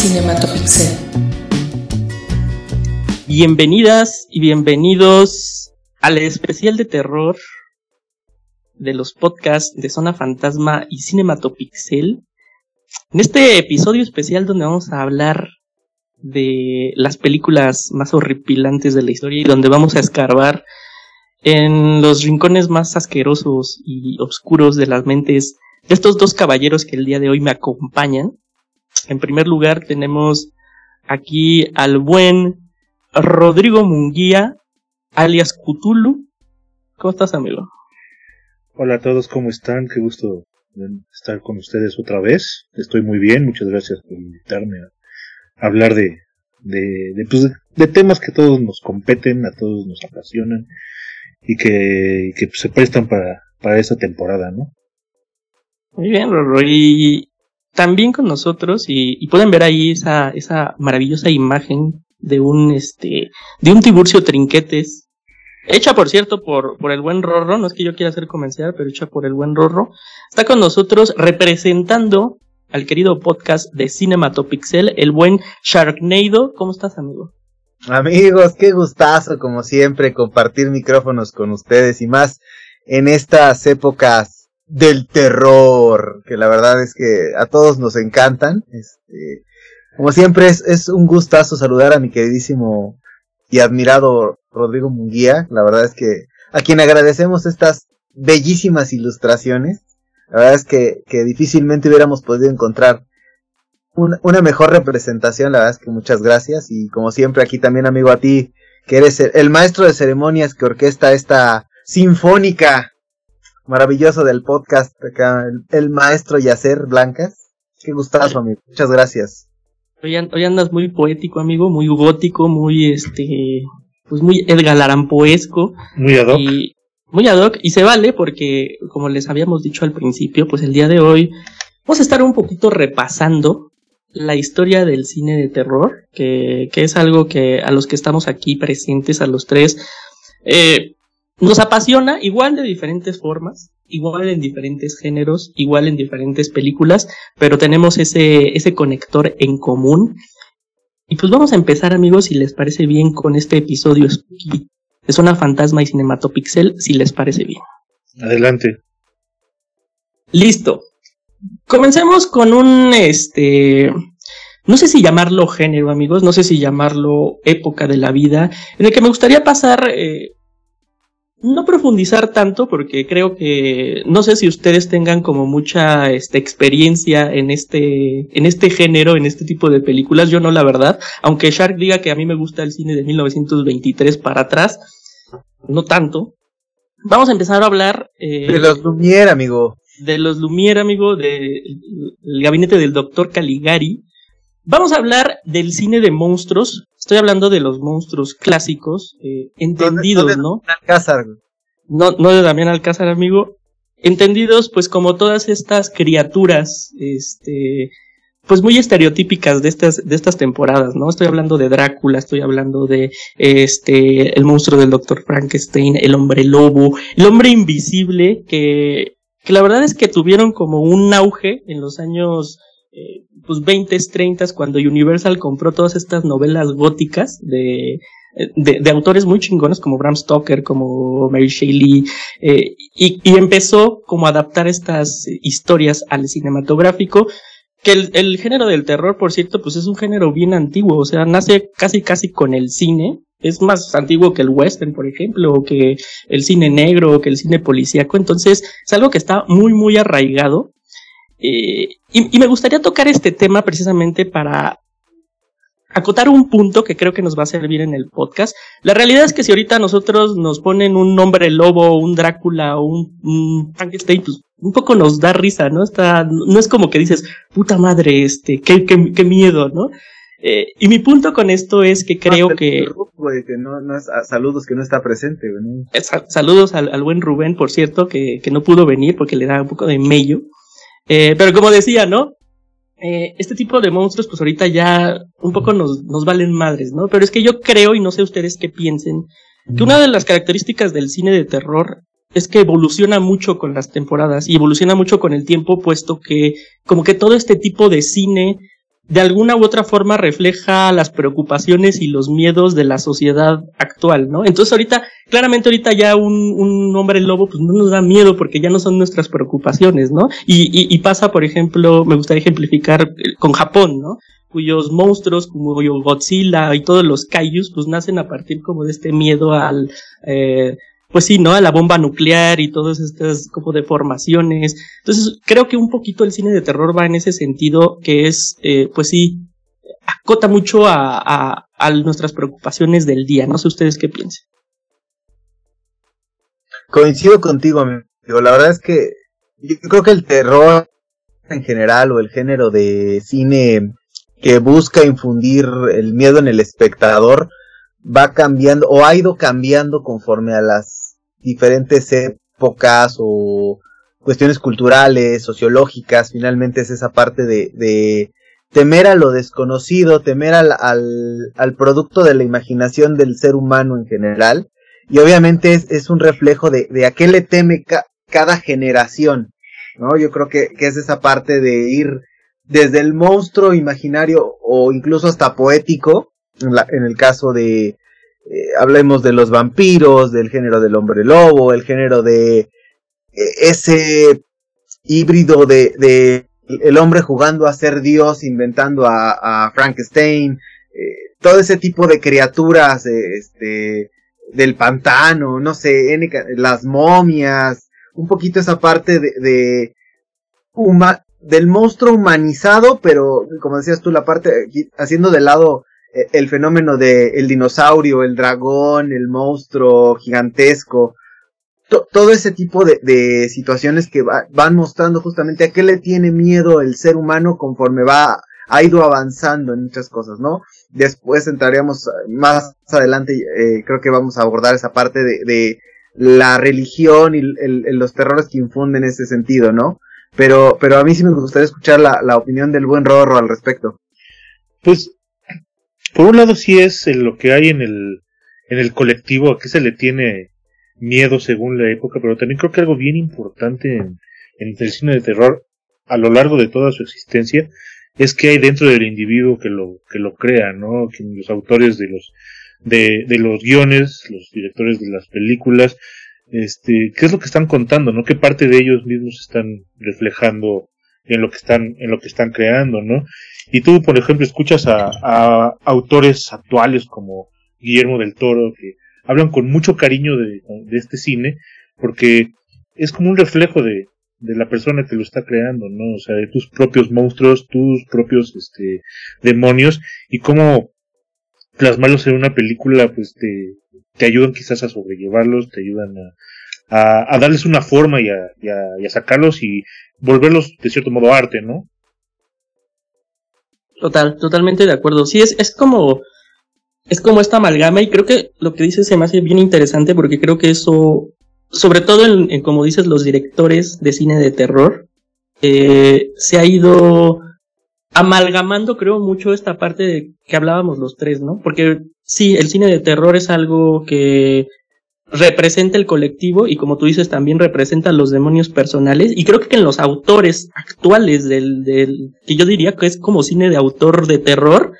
Cinematopixel. Bienvenidas y bienvenidos al especial de terror de los podcasts de Zona Fantasma y Cinematopixel. En este episodio especial donde vamos a hablar de las películas más horripilantes de la historia y donde vamos a escarbar en los rincones más asquerosos y oscuros de las mentes de estos dos caballeros que el día de hoy me acompañan. En primer lugar tenemos aquí al buen Rodrigo Munguía, alias Cthulhu. ¿Cómo estás, amigo? Hola a todos, ¿cómo están? Qué gusto estar con ustedes otra vez. Estoy muy bien, muchas gracias por invitarme a hablar de, de, de, pues, de temas que a todos nos competen, a todos nos apasionan y que, que se prestan para, para esta temporada, ¿no? Muy bien, Rorro. Y también con nosotros, y, pueden ver ahí esa, esa maravillosa imagen de un, este, de un Tiburcio Trinquetes, hecha por cierto por, por el buen Rorro, no es que yo quiera ser comercial, pero hecha por el buen Rorro, está con nosotros representando al querido podcast de Cinematopixel, el buen Sharknado. ¿Cómo estás, amigo? Amigos, qué gustazo, como siempre, compartir micrófonos con ustedes y más en estas épocas del terror, que la verdad es que a todos nos encantan. Este, como siempre es, es un gustazo saludar a mi queridísimo y admirado Rodrigo Munguía. La verdad es que a quien agradecemos estas bellísimas ilustraciones. La verdad es que, que difícilmente hubiéramos podido encontrar una, una, mejor representación. La verdad es que muchas gracias. Y como siempre aquí también amigo a ti, que eres el, el maestro de ceremonias que orquesta esta sinfónica maravilloso del podcast acá, el, maestro Yacer Blancas. Qué gustazo, amigo. Muchas gracias. Hoy, andas muy poético, amigo, muy gótico, muy este, pues muy edgalarampoesco. Muy ad hoc. Y, muy ad hoc, y se vale porque, como les habíamos dicho al principio, pues el día de hoy vamos a estar un poquito repasando la historia del cine de terror, que, que es algo que a los que estamos aquí presentes, a los tres, eh, nos apasiona igual de diferentes formas, igual en diferentes géneros, igual en diferentes películas, pero tenemos ese, ese conector en común. Y pues vamos a empezar amigos, si les parece bien, con este episodio Es una Fantasma y Cinematopixel, si les parece bien. Adelante. Listo. Comencemos con un, este, no sé si llamarlo género, amigos, no sé si llamarlo época de la vida, en el que me gustaría pasar eh, no profundizar tanto porque creo que no sé si ustedes tengan como mucha este, experiencia en este en este género, en este tipo de películas, yo no la verdad, aunque Shark diga que a mí me gusta el cine de 1923 para atrás, no tanto. Vamos a empezar a hablar eh, de los Lumière, amigo. De los Lumière, amigo, del de, gabinete del doctor Caligari. Vamos a hablar del cine de monstruos, Estoy hablando de los monstruos clásicos, eh, entendidos, ¿no? Alcázar. No, no de Damián Alcázar, amigo. Entendidos, pues, como todas estas criaturas, este, pues muy estereotípicas de estas, de estas temporadas, ¿no? Estoy hablando de Drácula, estoy hablando de este, el monstruo del Dr. Frankenstein, el hombre lobo, el hombre invisible, que, que la verdad es que tuvieron como un auge en los años eh, pues 20, 30 cuando Universal compró todas estas novelas góticas de, de, autores muy chingones como Bram Stoker, como Mary Shelley, eh, y, empezó como a adaptar estas historias al cinematográfico, que el, el, género del terror, por cierto, pues es un género bien antiguo, o sea, nace casi casi con el cine, es más antiguo que el western, por ejemplo, o que el cine negro, o que el cine policíaco, entonces es algo que está muy, muy arraigado eh, y, me gustaría tocar este tema precisamente para acotar un punto que creo que nos va a servir en el podcast. La realidad es que si ahorita nosotros nos ponen un nombre lobo, un Drácula o un, Frankenstein, pues un poco nos da risa, ¿no? Está, no es como que dices, puta madre, este, qué, qué, qué miedo, ¿no? Eh, y mi punto con esto es que creo que... Ah, saludos que no está presente. saludos al, al, buen Rubén, por cierto, que, que no pudo venir porque le da un poco de mello. Eh, pero como decía, ¿no? Eh, este tipo de monstruos, pues ahorita ya un poco nos, nos valen madres, ¿no? Pero es que yo creo, y no sé ustedes qué piensen, que una de las características del cine de terror es que evoluciona mucho con las temporadas y evoluciona mucho con el tiempo, puesto que como que todo este tipo de cine de alguna u otra forma refleja las preocupaciones y los miedos de la sociedad actual, ¿no? Entonces ahorita, claramente ahorita ya un, un hombre lobo pues no nos da miedo porque ya no son nuestras preocupaciones, ¿no? Y, y, y pasa, por ejemplo, me gustaría ejemplificar eh, con Japón, ¿no? cuyos monstruos como Godzilla y todos los kaijus pues nacen a partir como de este miedo al eh, pues sí, ¿no? A la bomba nuclear y todas estas como deformaciones. Entonces, creo que un poquito el cine de terror va en ese sentido, que es, eh, pues sí, acota mucho a, a, a, nuestras preocupaciones del día. No sé ustedes qué piensan. Coincido contigo, amigo. La verdad es que yo creo que el terror en general o el género de cine que busca infundir el miedo en el espectador va cambiando o ha ido cambiando conforme a las diferentes épocas o cuestiones culturales, sociológicas, finalmente es esa parte de, de temer a lo desconocido, temer al, al, al, producto de la imaginación del ser humano en general, y obviamente es, es un reflejo de, de a qué le teme ca cada generación, ¿no? Yo creo que, que es esa parte de ir desde el monstruo imaginario o incluso hasta poético, en, en el caso de, eh, hablemos de los vampiros, del género del hombre lobo, el género de eh, ese híbrido de, de, el hombre jugando a ser Dios, inventando a, a Frankenstein, eh, todo ese tipo de criaturas, este, del pantano, no sé, las momias, un poquito esa parte de, de del monstruo humanizado, pero como decías tú, la parte haciendo de lado eh, el fenómeno de el dinosaurio, el dragón, el monstruo gigantesco, todo ese tipo de, situaciones que va, van mostrando justamente a qué le tiene miedo el ser humano conforme va ha ido avanzando en muchas cosas, ¿no? Después entraríamos más adelante, eh, creo que vamos a abordar esa parte de, de la religión y los terrores que infunden ese sentido, ¿no? Pero, pero a mí sí me gustaría escuchar la, la opinión del buen Rorro al respecto. Pues, por un lado sí es lo que hay en el, en el colectivo, a qué se le tiene miedo según la época, pero también creo que algo bien importante en, el cine de terror a lo largo de toda su existencia es que hay dentro del individuo que lo, que lo crea, ¿no? Que los autores de los, de, de los guiones, los directores de las películas, este, qué es lo que están contando, ¿no? Qué parte de ellos mismos están reflejando en lo que están, en lo que están creando, ¿no? Y tú, por ejemplo, escuchas a, autores actuales como Guillermo del Toro que hablan con mucho cariño de, este cine porque es como un reflejo de, de la persona que lo está creando, ¿no? O sea, de tus propios monstruos, tus propios, este, demonios y cómo plasmarlos en una película, pues te, te ayudan quizás a sobrellevarlos, te ayudan a, a, darles una forma y a, y, a, y a, sacarlos y volverlos de cierto modo arte, ¿no? Total, totalmente de acuerdo. Sí, es, es como, es como esta amalgama y creo que lo que dices se me hace bien interesante porque creo que eso, sobre todo en, como dices, los directores de cine de terror, eh, se ha ido amalgamando, creo, mucho esta parte de que hablábamos los tres, ¿no? Porque sí, el cine de terror es algo que representa el colectivo y como tú dices también representa los demonios personales y creo que en los autores actuales del, del que yo diría que es como cine de autor de terror,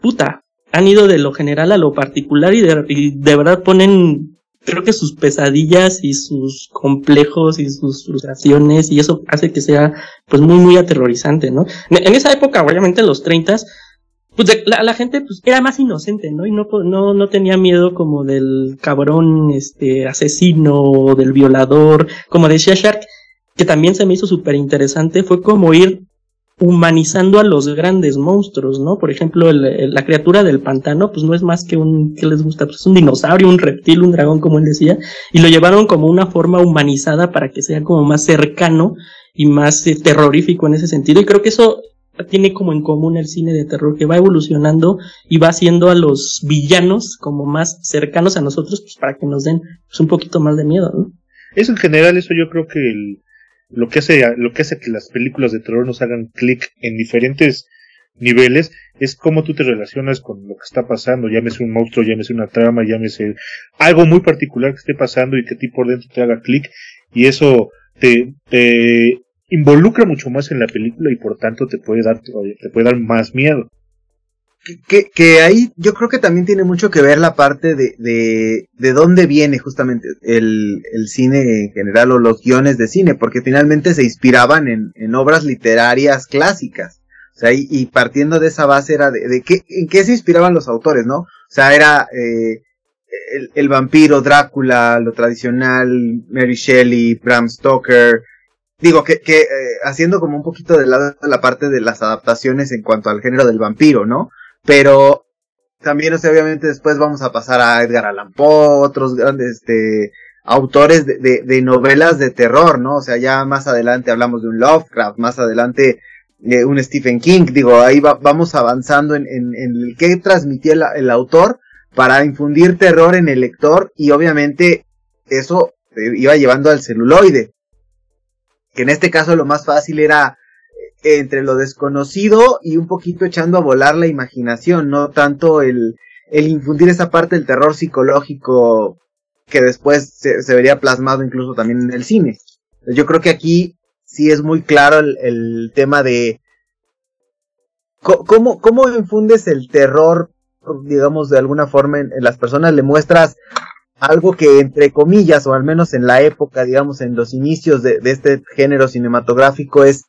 puta, han ido de lo general a lo particular y de, de verdad ponen creo que sus pesadillas y sus complejos y sus frustraciones y eso hace que sea pues muy muy aterrorizante, ¿no? En esa época, obviamente en los treintas, pues la, la, gente pues era más inocente, ¿no? Y no, no, no tenía miedo como del cabrón, este, asesino del violador, como decía Shark, que también se me hizo súper interesante, fue como ir humanizando a los grandes monstruos, ¿no? Por ejemplo, el, la criatura del pantano, pues no es más que un, ¿qué les gusta? Pues un dinosaurio, un reptil, un dragón, como él decía, y lo llevaron como una forma humanizada para que sea como más cercano y más eh, terrorífico en ese sentido, y creo que eso tiene como en común el cine de terror, que va evolucionando y va haciendo a los villanos como más cercanos a nosotros, pues para que nos den pues, un poquito más de miedo, ¿no? Eso en general, eso yo creo que el, lo que hace, lo que hace que las películas de terror nos hagan clic en diferentes niveles es cómo tú te relacionas con lo que está pasando, llámese un monstruo, llámese una trama, llámese algo muy particular que esté pasando y que a ti por dentro te haga clic y eso te, te involucra mucho más en la película y por tanto te puede dar, te puede dar más miedo. Que, que, ahí yo creo que también tiene mucho que ver la parte de, de, de dónde viene justamente el, el, cine en general o los guiones de cine, porque finalmente se inspiraban en, en obras literarias clásicas. O sea, y, y partiendo de esa base era de, de qué, en qué se inspiraban los autores, ¿no? O sea, era eh, el, vampiro, Drácula, lo tradicional, Mary Shelley, Bram Stoker, digo que, que eh, haciendo como un poquito de lado la parte de las adaptaciones en cuanto al género del vampiro, ¿no? Pero también, o sea, obviamente después vamos a pasar a Edgar Allan Poe, otros grandes, este, autores de, de, de, novelas de terror, ¿no? O sea, ya más adelante hablamos de un Lovecraft, más adelante eh, un Stephen King, digo, ahí va, vamos avanzando en, en, en el que transmitía el, el, autor para infundir terror en el lector y obviamente eso iba llevando al celuloide, que en este caso lo más fácil era entre lo desconocido y un poquito echando a volar la imaginación, no tanto el, infundir esa parte del terror psicológico que después se, vería plasmado incluso también en el cine. Yo creo que aquí sí es muy claro el, el tema de cómo, cómo infundes el terror, digamos, de alguna forma en, en las personas, le muestras algo que entre comillas, o al menos en la época, digamos, en los inicios de, de este género cinematográfico es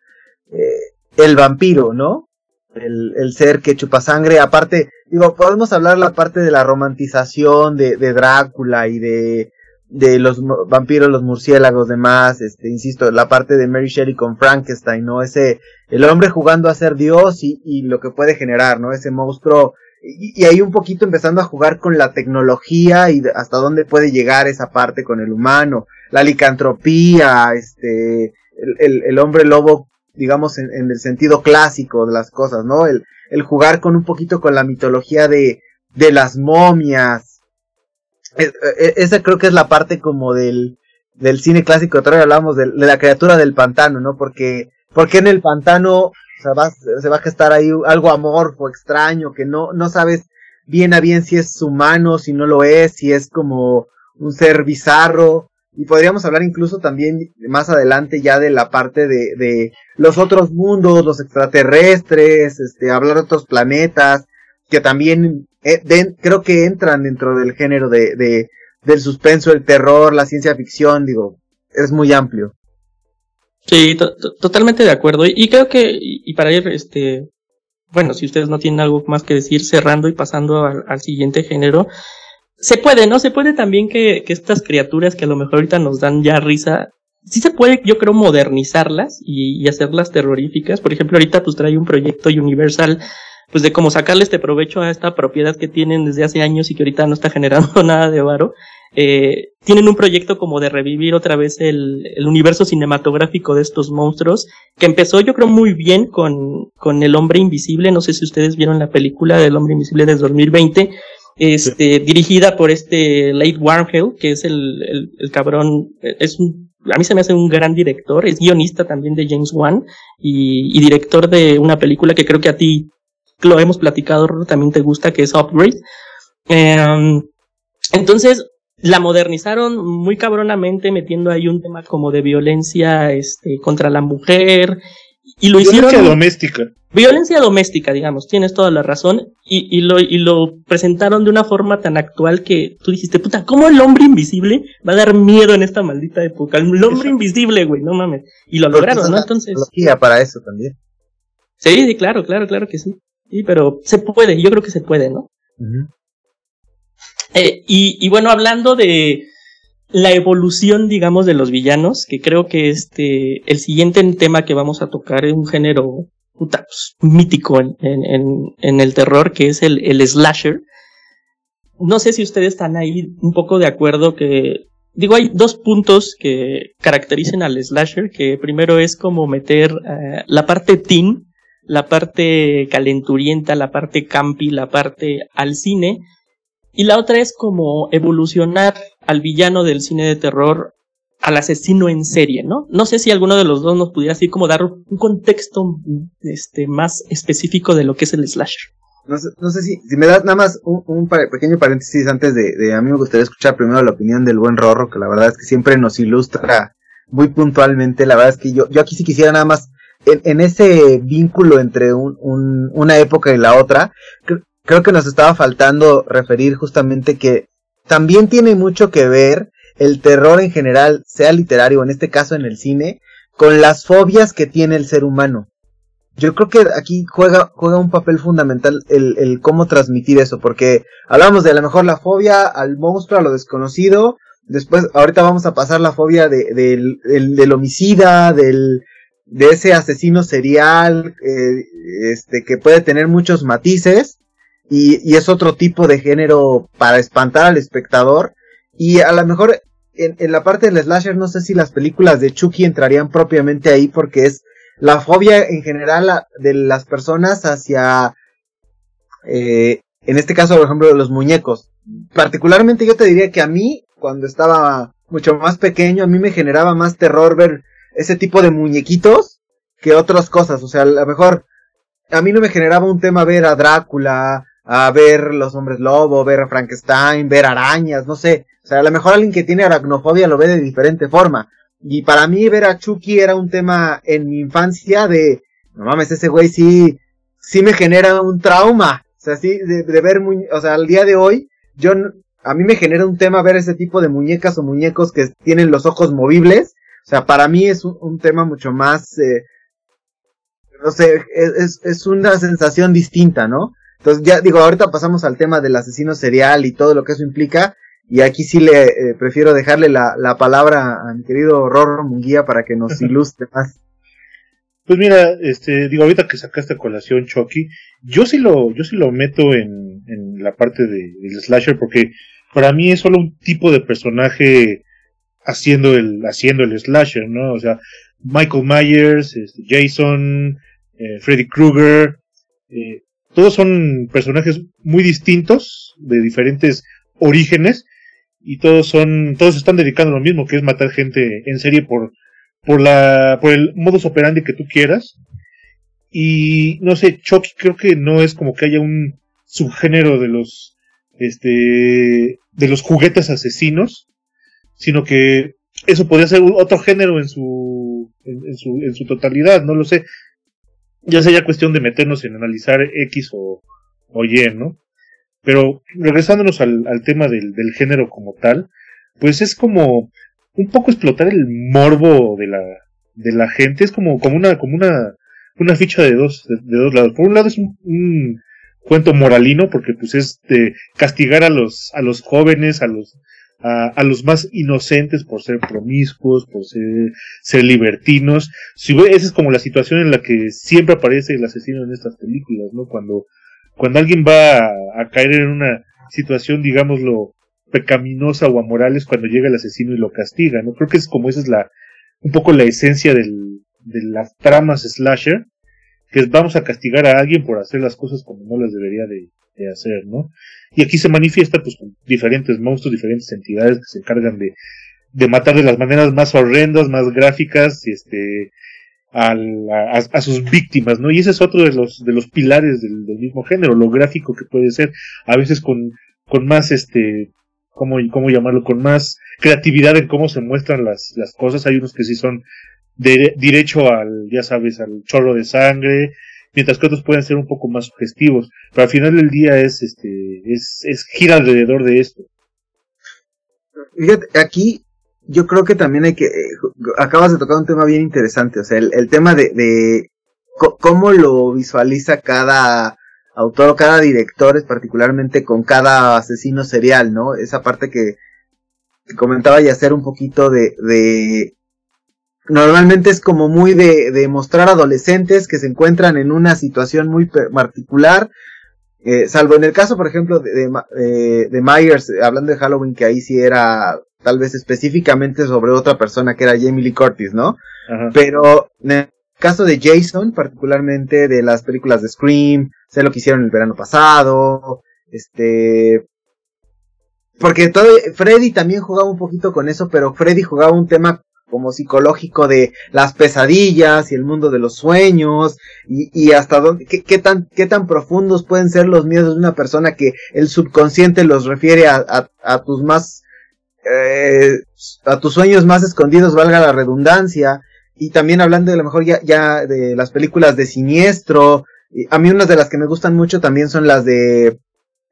eh, el vampiro, ¿no? El, el, ser que chupa sangre. Aparte, digo, podemos hablar la parte de la romantización de, de Drácula y de, de los vampiros, los murciélagos, demás, este, insisto, la parte de Mary Shelley con Frankenstein, ¿no? Ese, el hombre jugando a ser Dios y, y lo que puede generar, ¿no? Ese monstruo, y, ahí un poquito empezando a jugar con la tecnología y hasta dónde puede llegar esa parte con el humano, la licantropía, este, el, el, hombre lobo digamos, en, en, el sentido clásico de las cosas, ¿no? El, el jugar con un poquito con la mitología de, de las momias. Es, es, esa creo que es la parte como del, del cine clásico, otra vez hablamos de, de, la criatura del pantano, ¿no? Porque, porque en el pantano se va, se va a gestar ahí algo amorfo, extraño, que no, no sabes bien a bien si es humano, si no lo es, si es como un ser bizarro, y podríamos hablar incluso también más adelante ya de la parte de, de los otros mundos, los extraterrestres, este, hablar de otros planetas, que también eh, creo que entran dentro del género de, de, del suspenso, el terror, la ciencia ficción, digo, es muy amplio. Sí, to totalmente de acuerdo. Y creo que, y, y, para ir, este, bueno, si ustedes no tienen algo más que decir, cerrando y pasando al, al siguiente género, se puede, ¿no? Se puede también que, que estas criaturas que a lo mejor ahorita nos dan ya risa, sí se puede, yo creo, modernizarlas y, y, hacerlas terroríficas. Por ejemplo, ahorita pues trae un proyecto Universal, pues de cómo sacarle este provecho a esta propiedad que tienen desde hace años y que ahorita no está generando nada de varo. Eh, tienen un proyecto como de revivir otra vez el, el, universo cinematográfico de estos monstruos, que empezó yo creo muy bien con, con El Hombre Invisible, no sé si ustedes vieron la película del Hombre Invisible desde 2020, este, sí. dirigida por este Late Warnhill, que es el, el, el, cabrón, es un, a mí se me hace un gran director, es guionista también de James Wan y, y director de una película que creo que a ti lo hemos platicado, también te gusta, que es Upgrade. Eh, entonces, la modernizaron muy cabronamente metiendo ahí un tema como de violencia este contra la mujer y lo violencia hicieron doméstica. Violencia doméstica digamos tienes toda la razón y, y lo y lo presentaron de una forma tan actual que tú dijiste puta cómo el hombre invisible va a dar miedo en esta maldita época el hombre invisible güey no mames y lo lograron no entonces para eso también. Sí, sí claro claro claro que sí sí pero se puede yo creo que se puede no uh -huh. Eh, y, y, bueno, hablando de la evolución, digamos, de los villanos, que creo que este, el siguiente tema que vamos a tocar es un género puta, pues, mítico en, en, en, el terror, que es el, el slasher. No sé si ustedes están ahí un poco de acuerdo que, digo, hay dos puntos que caracterizan al slasher, que primero es como meter uh, la parte teen, la parte calenturienta, la parte campi, la parte al cine, y la otra es como evolucionar al villano del cine de terror al asesino en serie, ¿no? No sé si alguno de los dos nos pudiera así como dar un contexto este más específico de lo que es el slasher. No sé, no sé si, si me das nada más un, pequeño paréntesis antes de, de, a mí me gustaría escuchar primero la opinión del buen Rorro, que la verdad es que siempre nos ilustra muy puntualmente. La verdad es que yo, yo aquí sí quisiera nada más, en, ese vínculo entre un, una época y la otra, creo que nos estaba faltando referir justamente que también tiene mucho que ver el terror en general, sea literario, en este caso en el cine, con las fobias que tiene el ser humano. Yo creo que aquí juega, juega un papel fundamental el, el cómo transmitir eso, porque hablamos de a lo mejor la fobia al monstruo, a lo desconocido, después ahorita vamos a pasar la fobia de, del, del, homicida, del, de ese asesino serial, eh, este, que puede tener muchos matices, y, y es otro tipo de género para espantar al espectador, y a lo mejor en, en, la parte del slasher no sé si las películas de Chucky entrarían propiamente ahí porque es la fobia en general de las personas hacia, eh, en este caso por ejemplo los muñecos. Particularmente yo te diría que a mí, cuando estaba mucho más pequeño, a mí me generaba más terror ver ese tipo de muñequitos que otras cosas. O sea, a lo mejor a mí no me generaba un tema ver a Drácula, a ver los hombres lobo, ver a Frankenstein, ver arañas, no sé. O sea, a lo mejor alguien que tiene aracnofobia lo ve de diferente forma. Y para mí ver a Chucky era un tema en mi infancia de, no mames, ese güey sí, sí me genera un trauma. O sea, sí, de, ver, o sea, al día de hoy, yo, a mí me genera un tema ver ese tipo de muñecas o muñecos que tienen los ojos movibles. O sea, para mí es un, tema mucho más, eh, no sé, es, es una sensación distinta, ¿no? Entonces ya digo, ahorita pasamos al tema del asesino serial y todo lo que eso implica. Y aquí sí le eh, prefiero dejarle la, la, palabra a mi querido Rorro Munguía para que nos ilustre más. Pues mira, este, digo, ahorita que sacaste a colación Chucky, yo sí lo, yo sí lo meto en, en la parte de, del slasher porque para mí es solo un tipo de personaje haciendo el, haciendo el slasher, ¿no? O sea, Michael Myers, este, Jason, eh, Freddy Krueger, eh, todos son personajes muy distintos, de diferentes orígenes, y todos son, todos están dedicando a lo mismo, que es matar gente en serie por, por la, por el modus operandi que tú quieras. Y no sé, Chucky creo que no es como que haya un subgénero de los, este, de los juguetes asesinos, sino que eso podría ser otro género en su, en, su, en su totalidad, no lo sé. Ya sería cuestión de meternos en analizar X o, o Y, ¿no? Pero regresándonos al, al tema del, del, género como tal, pues es como un poco explotar el morbo de la, de la gente, es como, como una, como una, una ficha de dos, de, dos lados. Por un lado es un, un, cuento moralino, porque pues es de castigar a los, a los jóvenes, a los, a, a, los más inocentes por ser promiscuos, por ser, ser libertinos. Si, esa es como la situación en la que siempre aparece el asesino en estas películas, ¿no? Cuando, cuando alguien va a, caer en una situación, digámoslo, pecaminosa o amoral es cuando llega el asesino y lo castiga, ¿no? Creo que es como esa es la, un poco la esencia del, de las tramas slasher, que es vamos a castigar a alguien por hacer las cosas como no las debería de, de hacer, ¿no? Y aquí se manifiesta pues con diferentes monstruos, diferentes entidades que se encargan de, de matar de las maneras más horrendas, más gráficas, este, a, sus víctimas, ¿no? Y ese es otro de los, de los pilares del, mismo género, lo gráfico que puede ser, a veces con, con más, este, ¿cómo, cómo llamarlo? Con más creatividad en cómo se muestran las, las cosas. Hay unos que sí son de, derecho al, ya sabes, al chorro de sangre, mientras que otros pueden ser un poco más sugestivos. Pero al final del día es, este, es, es gira alrededor de esto. Fíjate, aquí yo creo que también hay que, eh, acabas de tocar un tema bien interesante, o sea, el, tema de, de cómo lo visualiza cada autor o cada director, es particularmente con cada asesino serial, ¿no? Esa parte que, comentaba y hacer un poquito de, normalmente es como muy de, de mostrar adolescentes que se encuentran en una situación muy particular, eh, salvo en el caso, por ejemplo, de, de, eh, de Myers, hablando de Halloween, que ahí sí era tal vez específicamente sobre otra persona que era Jamie Lee Curtis, ¿no? Pero en el caso de Jason, particularmente de las películas de Scream, sé lo que hicieron el verano pasado, este... Porque todo, Freddy también jugaba un poquito con eso, pero Freddy jugaba un tema como psicológico de las pesadillas y el mundo de los sueños y, y hasta dónde, qué, tan, qué tan profundos pueden ser los miedos de una persona que el subconsciente los refiere a, a, tus más eh, a tus sueños más escondidos, valga la redundancia, y también hablando de lo mejor ya, ya de las películas de Siniestro, a mí unas de las que me gustan mucho también son las de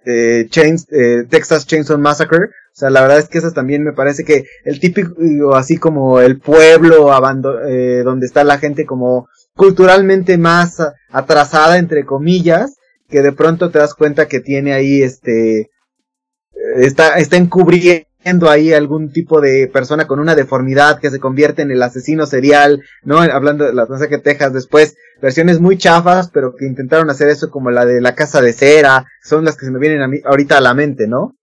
eh, Chains, Texas Chainsaw Massacre, o sea, la verdad es que esas también me parece que el típico, así como el pueblo eh, donde está la gente como culturalmente más atrasada, entre comillas, que de pronto te das cuenta que tiene ahí este, está, está encubriendo ahí algún tipo de persona con una deformidad que se convierte en el asesino serial, ¿no? Hablando de la que Texas después, versiones muy chafas, pero que intentaron hacer eso como la de la casa de cera, son las que se me vienen a mí ahorita a la mente, ¿no?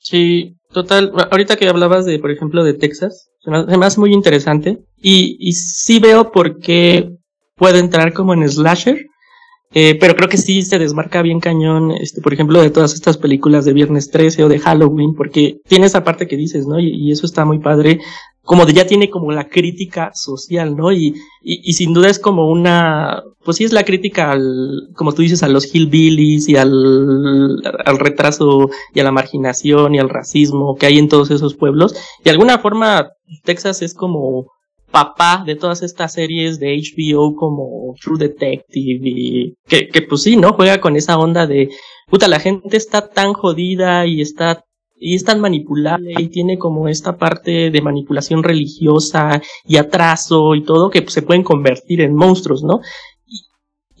Sí, total, ahorita que hablabas de, por ejemplo, de Texas, se muy interesante y, y sí veo por qué puede entrar como en slasher, eh, pero creo que sí se desmarca bien cañón, este, por ejemplo, de todas estas películas de Viernes 13 o de Halloween, porque tiene esa parte que dices, ¿no? Y, eso está muy padre, como de ya tiene como la crítica social, ¿no? Y, y, y, sin duda es como una, pues sí es la crítica al, como tú dices, a los hillbillies y al, al retraso y a la marginación y al racismo que hay en todos esos pueblos. De alguna forma, Texas es como, papá de todas estas series de HBO como True Detective y que, que pues sí, ¿no? Juega con esa onda de, puta, la gente está tan jodida y está y es tan manipulable y tiene como esta parte de manipulación religiosa y atraso y todo que pues, se pueden convertir en monstruos, ¿no?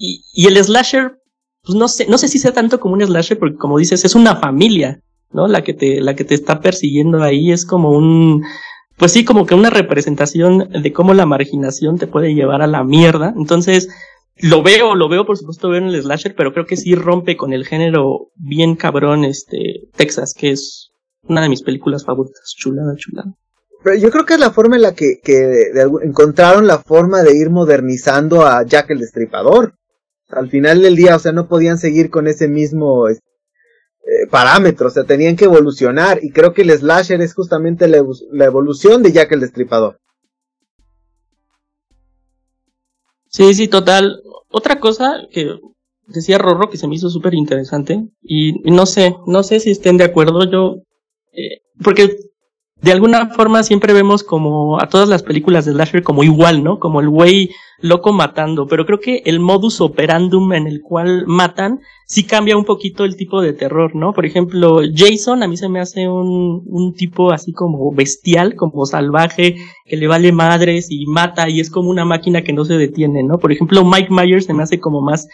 Y, el slasher, pues no sé, no sé si sea tanto como un slasher porque como dices, es una familia, ¿no? La que te, la que te está persiguiendo ahí es como un, pues sí, como que una representación de cómo la marginación te puede llevar a la mierda. Entonces, lo veo, lo veo, por supuesto, veo en el slasher, pero creo que sí rompe con el género bien cabrón, este, Texas, que es una de mis películas favoritas. Chulada, chulada. Pero yo creo que es la forma en la que, encontraron la forma de ir modernizando a Jack el Destripador. Al final del día, o sea, no podían seguir con ese mismo eh, parámetros, o sea, tenían que evolucionar y creo que el slasher es justamente la, evolución de Jack el Destripador. Sí, sí, total. Otra cosa que decía Rorro que se me hizo súper interesante y, no sé, no sé si estén de acuerdo, yo, eh, porque de alguna forma siempre vemos como a todas las películas de slasher como igual, ¿no? Como el güey loco matando, pero creo que el modus operandum en el cual matan sí cambia un poquito el tipo de terror, ¿no? Por ejemplo, Jason a mí se me hace un, un tipo así como bestial, como salvaje, que le vale madres y mata y es como una máquina que no se detiene, ¿no? Por ejemplo, Mike Myers se me hace como más,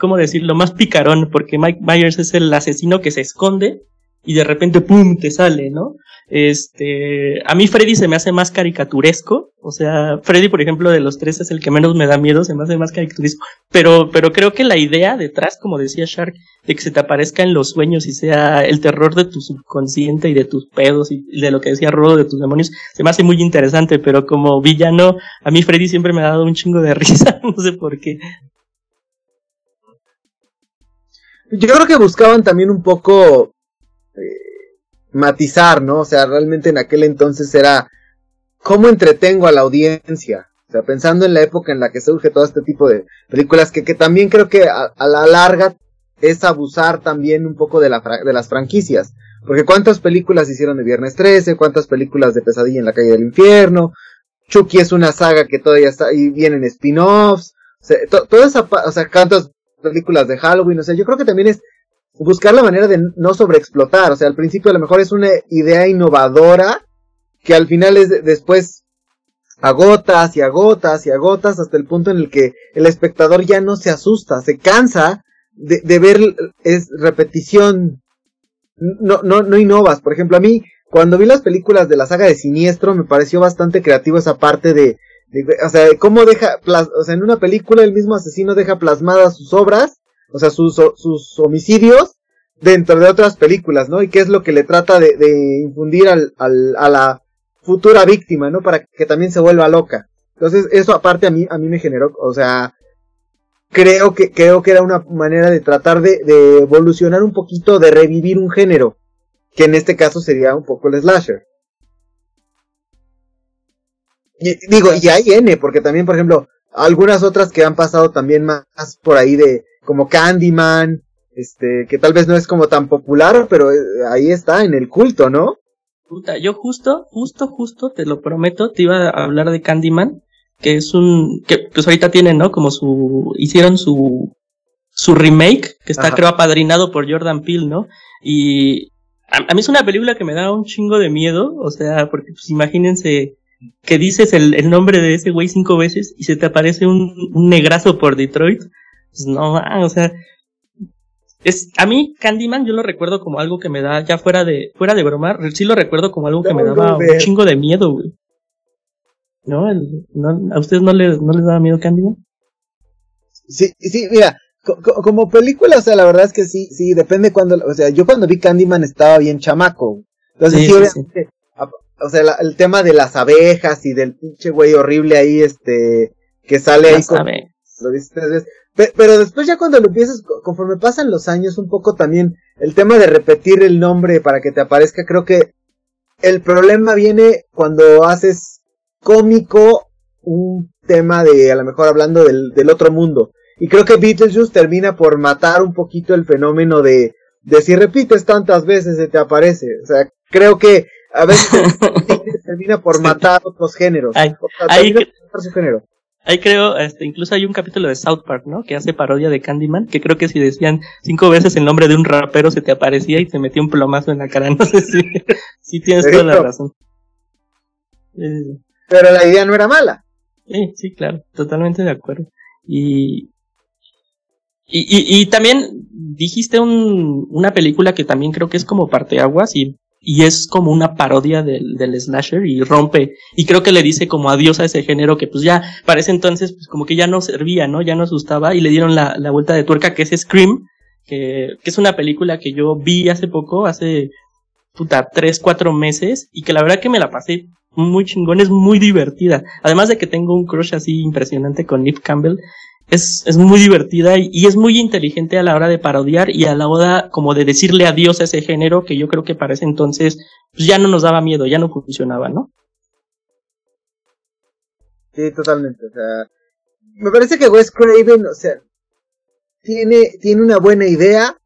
¿cómo decirlo? Más picarón, porque Mike Myers es el asesino que se esconde y de repente, ¡pum!, te sale, ¿no? Este, a mí Freddy se me hace más caricaturesco, o sea, Freddy, por ejemplo, de los tres es el que menos me da miedo, se me hace más caricaturesco, pero, pero creo que la idea detrás, como decía Shark, de que se te aparezca en los sueños y sea el terror de tu subconsciente y de tus pedos y de lo que decía Rodo de tus demonios, se me hace muy interesante, pero como villano, a mí Freddy siempre me ha dado un chingo de risa, no sé por qué. Yo creo que buscaban también un poco eh, matizar, ¿no? O sea, realmente en aquel entonces era cómo entretengo a la audiencia. O sea, pensando en la época en la que surge todo este tipo de películas, que, que también creo que a, la larga es abusar también un poco de, la, de las franquicias. Porque cuántas películas hicieron de Viernes 13, cuántas películas de Pesadilla en la calle del infierno. Chucky es una saga que todavía está y vienen spin-offs. Toda esa, o sea, cuántas películas de Halloween. O sea, yo creo que también es buscar la manera de no sobreexplotar. O sea, al principio a lo mejor es una idea innovadora que al final es después agotas y agotas y agotas hasta el punto en el que el espectador ya no se asusta, se cansa de, de ver es repetición. No, no, no innovas. Por ejemplo, a mí, cuando vi las películas de la saga de Siniestro, me pareció bastante creativo esa parte de, de o sea, cómo deja, o sea, en una película el mismo asesino deja plasmadas sus obras o sea, sus, sus homicidios dentro de otras películas, ¿no? Y qué es lo que le trata de, infundir al, al, a la futura víctima, ¿no? Para que también se vuelva loca. Entonces, eso aparte a mí, a mí me generó, o sea, creo que, creo que era una manera de tratar de, evolucionar un poquito, de revivir un género, que en este caso sería un poco el slasher. Digo, y hay N, porque también, por ejemplo, algunas otras que han pasado también más por ahí de, como Candyman, este, que tal vez no es como tan popular, pero eh, ahí está en el culto, ¿no? Puta, yo justo, justo, justo, te lo prometo, te iba a hablar de Candyman, que es un, que pues ahorita tienen, ¿no? Como su, hicieron su, su remake, que está creo apadrinado por Jordan Peele, ¿no? Y a, mí es una película que me da un chingo de miedo, o sea, porque pues imagínense que dices el, el nombre de ese güey cinco veces y se te aparece un, un negrazo por Detroit. Pues no, o sea, es, a mí Candyman yo lo recuerdo como algo que me da, ya fuera de, fuera de broma, sí lo recuerdo como algo que me daba un chingo de miedo, güey. ¿No? ¿A ustedes no les, no les daba miedo Candyman? Sí, sí, mira, como película, o sea, la verdad es que sí, sí, depende cuando, o sea, yo cuando vi Candyman estaba bien chamaco. Entonces sí, obviamente, o sea, el tema de las abejas y del pinche güey horrible ahí, este, que sale ahí con, lo dices tres veces. Pero, después ya cuando lo empiezas, conforme pasan los años, un poco también el tema de repetir el nombre para que te aparezca, creo que el problema viene cuando haces cómico un tema de, a lo mejor hablando del, del otro mundo. Y creo que Beetlejuice termina por matar un poquito el fenómeno de, de si repites tantas veces se te aparece. O sea, creo que a veces termina por matar otros géneros. su género. Ahí creo, este, incluso hay un capítulo de South Park, ¿no? Que hace parodia de Candyman, que creo que si decían cinco veces el nombre de un rapero se te aparecía y te metía un plomazo en la cara. No sé si, si tienes toda la razón. Pero la idea no era mala. Sí, sí, claro, totalmente de acuerdo. Y, y, y, también dijiste un, una película que también creo que es como parteaguas y y es como una parodia del, del slasher y rompe y creo que le dice como adiós a ese género que pues ya para ese entonces pues como que ya no servía, ¿no? Ya no asustaba y le dieron la, la vuelta de tuerca que es Scream, que, que es una película que yo vi hace poco, hace puta tres, cuatro meses y que la verdad que me la pasé muy chingón, es muy divertida. Además de que tengo un crush así impresionante con Nip Campbell, es, es muy divertida y, es muy inteligente a la hora de parodiar y a la hora como de decirle adiós a ese género que yo creo que para ese entonces pues ya no nos daba miedo, ya no funcionaba, ¿no? Sí, totalmente. O sea, me parece que Wes Craven, o sea, tiene, tiene una buena idea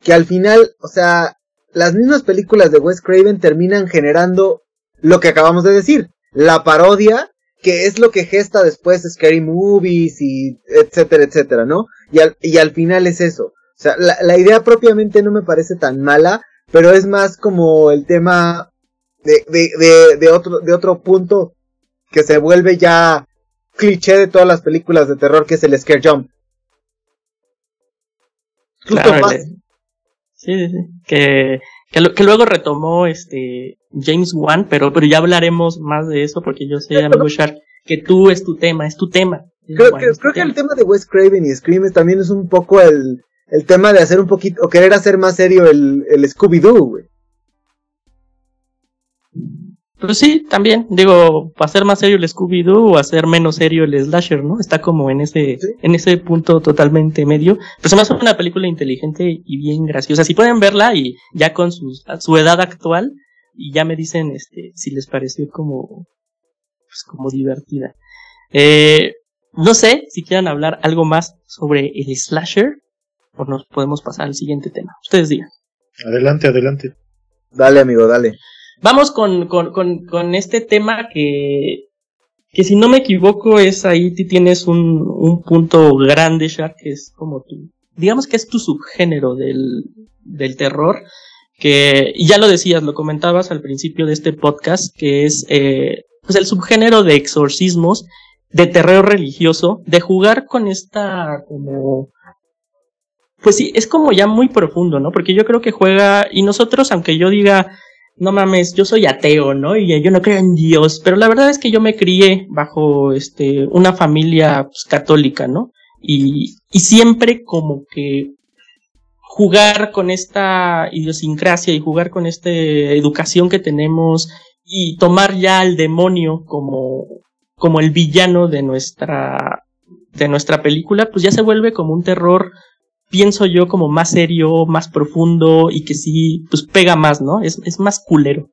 que al final, o sea, las mismas películas de Wes Craven terminan generando lo que acabamos de decir, la parodia que es lo que gesta después Scary Movies y etcétera, etcétera, ¿no? Y al, y al final es eso. O sea, la, la idea propiamente no me parece tan mala, pero es más como el tema de, de, de, de, otro, de otro punto que se vuelve ya cliché de todas las películas de terror, que es el scare jump. Claro, sí, sí, sí. Que que, luego retomó este James Wan, pero, pero ya hablaremos más de eso porque yo sé, amigo Shark, que tú es tu tema, es tu tema. Creo, que, el tema de Wes Craven y Scream también es un poco el, el tema de hacer un poquito, o querer hacer más serio el, el Scooby-Doo, güey. Pues sí, también, digo, hacer más serio el Scooby-Doo o hacer menos serio el Slasher, ¿no? Está como en ese, en ese punto totalmente medio. Pues además es una película inteligente y bien graciosa. Si pueden verla y ya con su, su edad actual, y ya me dicen, este, si les pareció como, pues como divertida. Eh, no sé si quieran hablar algo más sobre el Slasher, o nos podemos pasar al siguiente tema. Ustedes digan. Adelante, adelante. Dale, amigo, dale. Vamos con, con, con, con este tema que, que si no me equivoco es ahí tienes un, un punto grande, Shark, que es como tu, digamos que es tu subgénero del, del terror, que ya lo decías, lo comentabas al principio de este podcast, que es eh, pues el subgénero de exorcismos, de terror religioso, de jugar con esta como pues sí, es como ya muy profundo, ¿no? Porque yo creo que juega, y nosotros, aunque yo diga, no mames, yo soy ateo, ¿no? Y yo no creo en Dios, pero la verdad es que yo me crié bajo este una familia pues, católica, ¿no? Y, y siempre como que jugar con esta idiosincrasia y jugar con esta educación que tenemos y tomar ya al demonio como, como el villano de nuestra, de nuestra película, pues ya se vuelve como un terror pienso yo como más serio, más profundo y que sí, pues pega más, ¿no? Es, es más culero.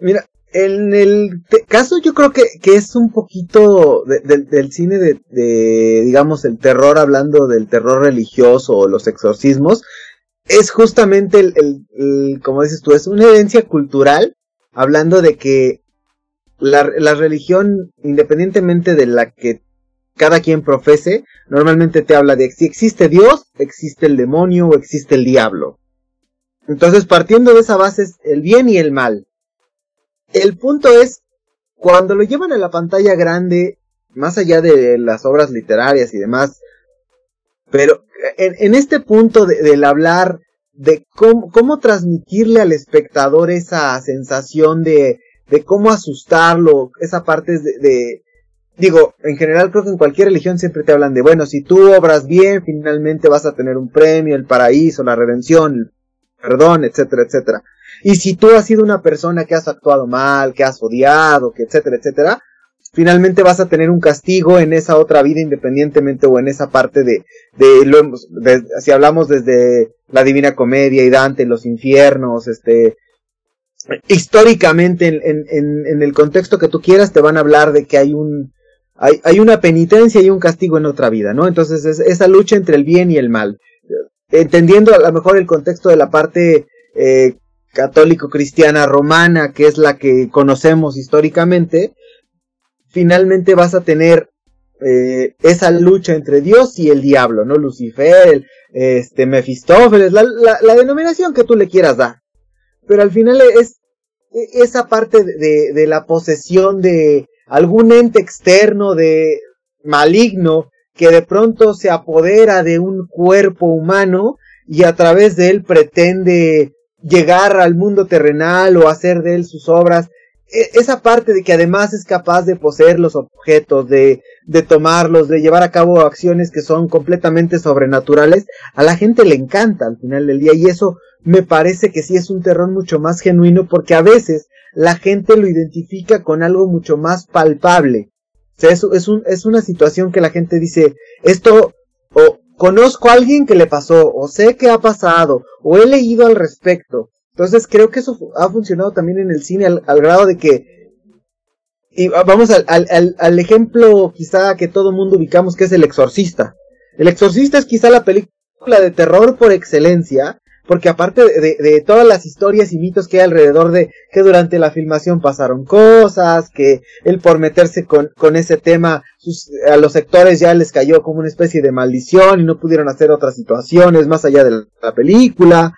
Mira, en el caso yo creo que, que es un poquito del cine de, de, digamos, el terror, hablando del terror religioso o los exorcismos, es justamente el, el, como dices tú, es una herencia cultural hablando de que la, la religión, independientemente de la que cada quien profese, normalmente te habla de si existe Dios, existe el demonio o existe el diablo. Entonces, partiendo de esa base es el bien y el mal. El punto es, cuando lo llevan a la pantalla grande, más allá de las obras literarias y demás, pero en, este punto del hablar de cómo, transmitirle al espectador esa sensación de, de cómo asustarlo, esa parte de, digo, en general creo que en cualquier religión siempre te hablan de, bueno, si tú obras bien, finalmente vas a tener un premio, el paraíso, la redención, perdón, etcétera, etcétera. Y si tú has sido una persona que has actuado mal, que has odiado, que etcétera, etcétera, finalmente vas a tener un castigo en esa otra vida independientemente o en esa parte de, de, lo, de si hablamos desde la Divina Comedia y Dante, los infiernos, este, históricamente en, en, en, el contexto que tú quieras te van a hablar de que hay un, hay, hay una penitencia y un castigo en otra vida, ¿no? Entonces es esa lucha entre el bien y el mal entendiendo a lo mejor el contexto de la parte eh, católico-cristiana romana, que es la que conocemos históricamente, finalmente vas a tener eh, esa lucha entre Dios y el diablo, ¿no? Lucifer, este, Mefistófeles, la, la, denominación que tú le quieras dar. Pero al final es e, esa parte de, de la posesión de algún ente externo, de maligno, que de pronto se apodera de un cuerpo humano y a través de él pretende llegar al mundo terrenal o hacer de él sus obras. E, esa parte de que además es capaz de poseer los objetos, de, de tomarlos, de llevar a cabo acciones que son completamente sobrenaturales, a la gente le encanta al final del día y eso me parece que sí es un terror mucho más genuino porque a veces la gente lo identifica con algo mucho más palpable. Es, es, un, es una situación que la gente dice, esto, conozco a alguien que le pasó, o sé que ha pasado, o he leído al respecto. Entonces creo que eso ha funcionado también en el cine al, grado de que, y vamos al, al, al ejemplo quizá que todo mundo ubicamos que es El Exorcista. El Exorcista es quizá la película de terror por excelencia, porque aparte de, todas las historias y mitos que hay alrededor de que durante la filmación pasaron cosas, que él por meterse con, con ese tema, a los sectores ya les cayó como una especie de maldición y no pudieron hacer otras situaciones más allá de la, película.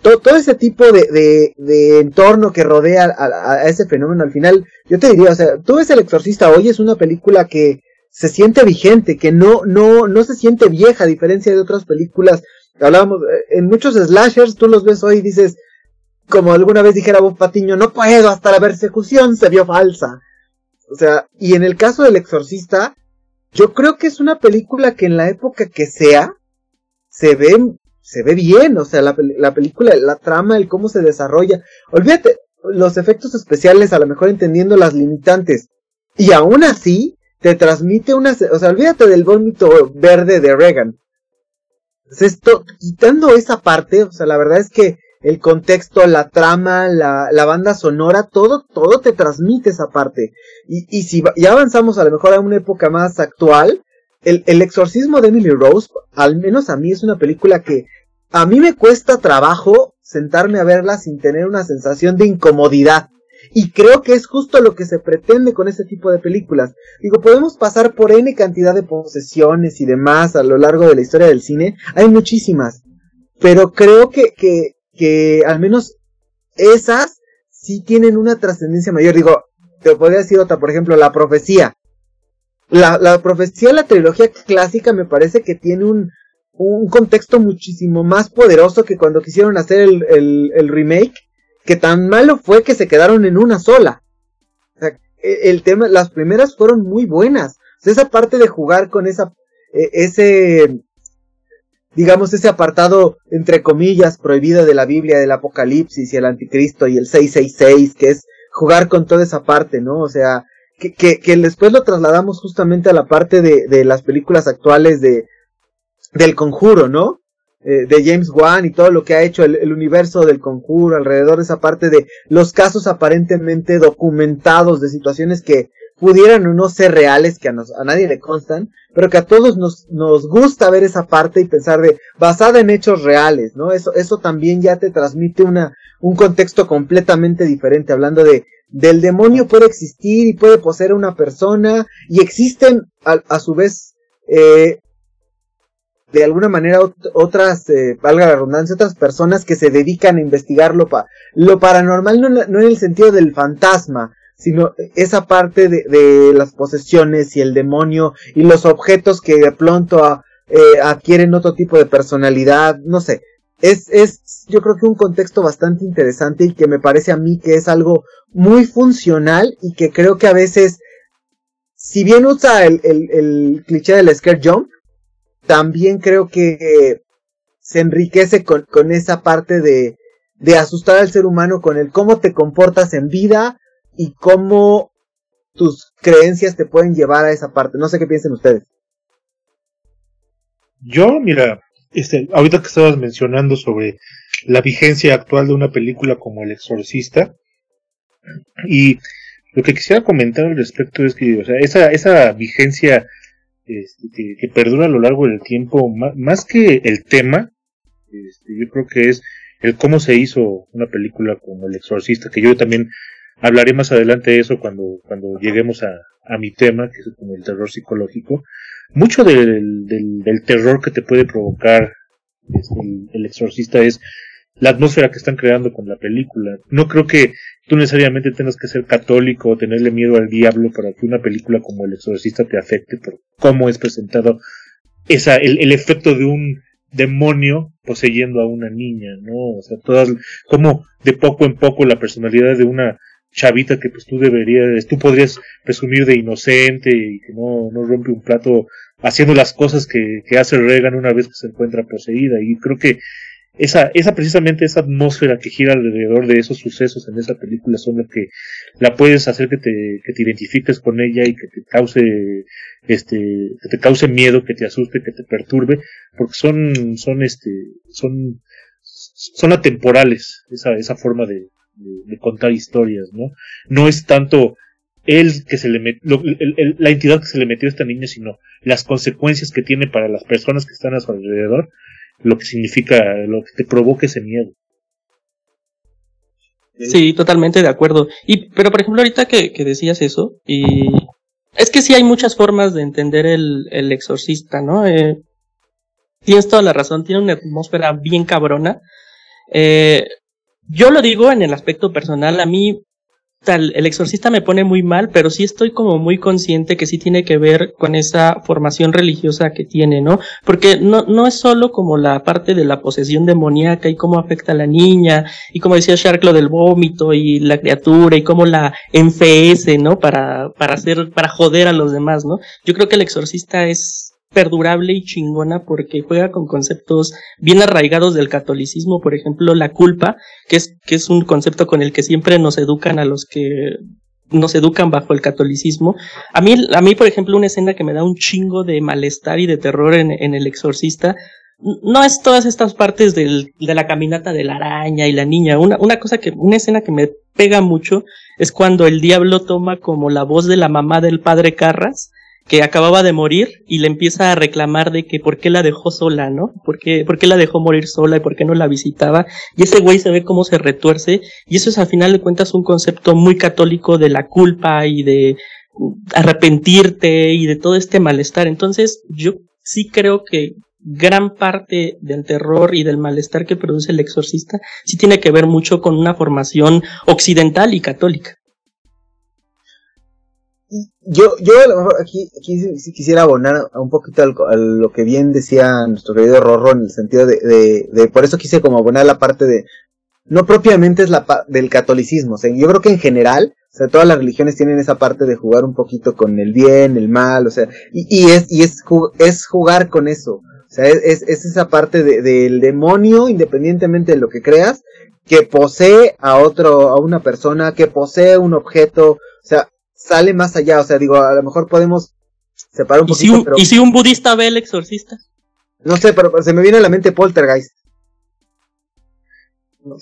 Todo, todo, ese tipo de, de, entorno que rodea a, a, ese fenómeno al final, yo te diría, o sea, tú ves El Exorcista hoy es una película que se siente vigente, que no, no, no se siente vieja a diferencia de otras películas Hablábamos, eh, en muchos slashers tú los ves hoy y dices, como alguna vez dijera Bob Patiño, no puedo, hasta la persecución se vio falsa. O sea, y en el caso del exorcista, yo creo que es una película que en la época que sea, se ve, se ve bien, o sea, la, la película, la trama, el cómo se desarrolla. Olvídate, los efectos especiales, a lo mejor entendiendo las limitantes. Y aún así, te transmite una, o sea, olvídate del vómito verde de Reagan esto, quitando esa parte, o sea, la verdad es que el contexto, la trama, la, la banda sonora, todo, todo te transmite esa parte. Y, y si ya avanzamos a lo mejor a una época más actual, el, el exorcismo de Emily Rose, al menos a mí es una película que a mí me cuesta trabajo sentarme a verla sin tener una sensación de incomodidad. Y creo que es justo lo que se pretende con este tipo de películas. Digo, podemos pasar por N cantidad de posesiones y demás a lo largo de la historia del cine. Hay muchísimas. Pero creo que, que, que al menos esas sí tienen una trascendencia mayor. Digo, te podría decir otra, por ejemplo, la profecía. La, la profecía, la trilogía clásica me parece que tiene un, un contexto muchísimo más poderoso que cuando quisieron hacer el, el, el remake que tan malo fue que se quedaron en una sola. O sea, e, el tema, las primeras fueron muy buenas. Esa parte de jugar con esa, e, ese, digamos, ese apartado, entre comillas, prohibido de la Biblia, del Apocalipsis y el Anticristo y el 666, que es jugar con toda esa parte, ¿no? O sea, que, que, que después lo trasladamos justamente a la parte de, de las películas actuales de, del conjuro, ¿no? Eh, de James Wan y todo lo que ha hecho el, universo del conjuro alrededor de esa parte de los casos aparentemente documentados de situaciones que pudieran o no ser reales, que a, a nadie le constan, pero que a todos nos, nos gusta ver esa parte y pensar de basada en hechos reales, ¿no? Eso, eso también ya te transmite una, un contexto completamente diferente, hablando de del demonio puede existir y puede poseer a una persona y existen a, su vez eh, de alguna manera otras, eh, valga la redundancia, otras personas que se dedican a investigar lo, lo paranormal, no, no, en el sentido del fantasma, sino esa parte de, de, las posesiones y el demonio y los objetos que de pronto eh, adquieren otro tipo de personalidad, no sé, es, es yo creo que un contexto bastante interesante y que me parece a mí que es algo muy funcional y que creo que a veces, si bien usa el, el, el cliché del scare jump, también creo que se enriquece con, esa parte de, asustar al ser humano con el cómo te comportas en vida y cómo tus creencias te pueden llevar a esa parte. No sé qué piensen ustedes. Yo, mira, este, ahorita que estabas mencionando sobre la vigencia actual de una película como El Exorcista, y lo que quisiera comentar al respecto es que, esa, esa vigencia este, que, perdura a lo largo del tiempo, más, que el tema, este, yo creo que es el cómo se hizo una película como El Exorcista, que yo también hablaré más adelante de eso cuando, cuando lleguemos a, a mi tema, que es como el terror psicológico, mucho del, del, terror que te puede provocar este, el, exorcista es la atmósfera que están creando con la película. No creo que tú necesariamente tengas que ser católico o tenerle miedo al diablo para que una película como El Exorcista te afecte por cómo es presentado esa, el, el efecto de un demonio poseyendo a una niña, ¿no? O sea, todas, como de poco en poco la personalidad de una chavita que pues tú deberías, tú podrías presumir de inocente y que no, no rompe un plato haciendo las cosas que, que hace Regan una vez que se encuentra poseída. Y creo que esa, esa precisamente esa atmósfera que gira alrededor de esos sucesos en esa película son las que la puedes hacer que te, que te identifiques con ella y que te cause, este, que te cause miedo, que te asuste, que te perturbe, porque son, son este, son, son atemporales, esa, esa forma de, contar historias, ¿no? No es tanto él que se le la entidad que se le metió a esta niña, sino las consecuencias que tiene para las personas que están a su alrededor, lo que significa, lo que te provoca ese miedo. Sí, totalmente de acuerdo. Y, pero por ejemplo, ahorita que, que decías eso, y es que sí hay muchas formas de entender el, el exorcista, ¿no? Eh, tienes toda la razón, tiene una atmósfera bien cabrona. Eh, yo lo digo en el aspecto personal, a mí tal, el exorcista me pone muy mal, pero sí estoy como muy consciente que sí tiene que ver con esa formación religiosa que tiene, ¿no? Porque no, no es solo como la parte de la posesión demoníaca y cómo afecta a la niña, y como decía Shark lo del vómito y la criatura y cómo la enfeece, ¿no? Para, para hacer, para joder a los demás, ¿no? Yo creo que el exorcista es perdurable y chingona porque juega con conceptos bien arraigados del catolicismo, por ejemplo, la culpa, que es, que es un concepto con el que siempre nos educan a los que nos educan bajo el catolicismo. A mí, a mí, por ejemplo, una escena que me da un chingo de malestar y de terror en, El Exorcista, no es todas estas partes de la caminata de la araña y la niña. Una, una cosa que, una escena que me pega mucho es cuando el diablo toma como la voz de la mamá del padre Carras que acababa de morir y le empieza a reclamar de que por qué la dejó sola, ¿no? ¿Por qué, por qué la dejó morir sola y por qué no la visitaba? Y ese güey se ve cómo se retuerce y eso es al final de cuentas un concepto muy católico de la culpa y de arrepentirte y de todo este malestar. Entonces yo sí creo que gran parte del terror y del malestar que produce el exorcista sí tiene que ver mucho con una formación occidental y católica yo, yo aquí, aquí quisiera abonar un poquito a lo que bien decía nuestro querido Rorro en el sentido de, de, por eso quise como abonar la parte de, no propiamente es la del catolicismo, o sea, yo creo que en general, o sea, todas las religiones tienen esa parte de jugar un poquito con el bien, el mal, o sea, y, es, y es, es jugar con eso, o sea, es, es esa parte de, del demonio, independientemente de lo que creas, que posee a otro, a una persona, que posee un objeto, o sea, sale más allá. O sea, digo, a lo mejor podemos separar un poquito. ¿Y si un, pero... ¿y si un budista ve el exorcista? No sé, pero se me viene a la mente Poltergeist.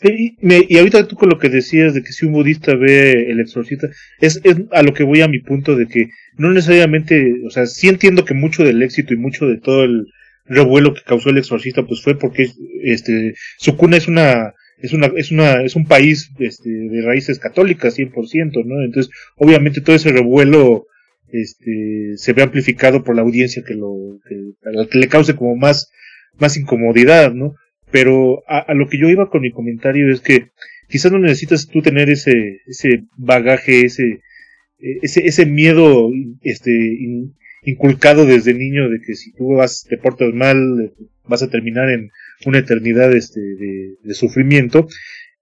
y ahorita tú con lo que decías de que si un budista ve el exorcista, es, es a lo que voy a mi punto de que no necesariamente, o sea, sí entiendo que mucho del éxito y mucho de todo el revuelo que causó el exorcista, pues fue porque este su cuna es una es una, es una, es un país este, de raíces católicas 100%, ¿no? Entonces, obviamente todo ese revuelo, este, se ve amplificado por la audiencia que lo, que, le cause como más, más incomodidad, ¿no? Pero a, a, lo que yo iba con mi comentario es que quizás no necesitas tú tener ese, ese bagaje, ese, ese, ese miedo, este, inculcado desde niño de que si tú vas, te portas mal, vas a terminar en una eternidad este, de, sufrimiento,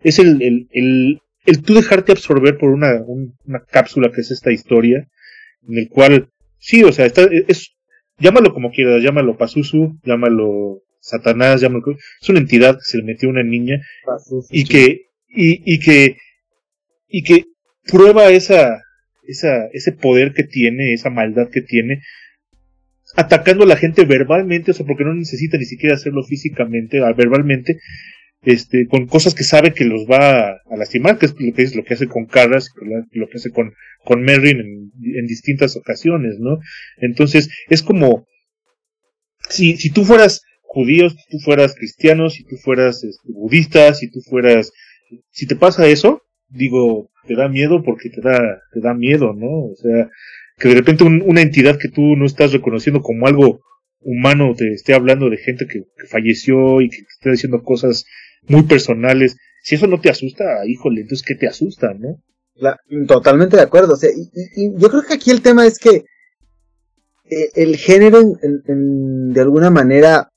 es el, el, el, el, tú dejarte absorber por una, una cápsula que es esta historia, en el cual, sí, o sea, está, es, llámalo como quieras, llámalo Pazuzu, llámalo Satanás, llámalo, es una entidad que se le metió a una niña y que, y, y que, y que prueba esa, esa, ese poder que tiene, esa maldad que tiene, atacando a la gente verbalmente, o sea, porque no necesita ni siquiera hacerlo físicamente, verbalmente, este, con cosas que sabe que los va a, lastimar, que es lo que, es lo que hace con Carras, lo que hace con, con Merrin en, distintas ocasiones, ¿no? Entonces, es como, si, si tú fueras judío, si tú fueras cristiano, si tú fueras este, budista, si tú fueras, si te pasa eso, digo, te da miedo porque te da, te da miedo, ¿no? O sea, que de repente una entidad que tú no estás reconociendo como algo humano te esté hablando de gente que, falleció y que te esté diciendo cosas muy personales, si eso no te asusta, híjole, entonces ¿qué te asusta, no? totalmente de acuerdo, o sea, y, yo creo que aquí el tema es que eh, el género de alguna manera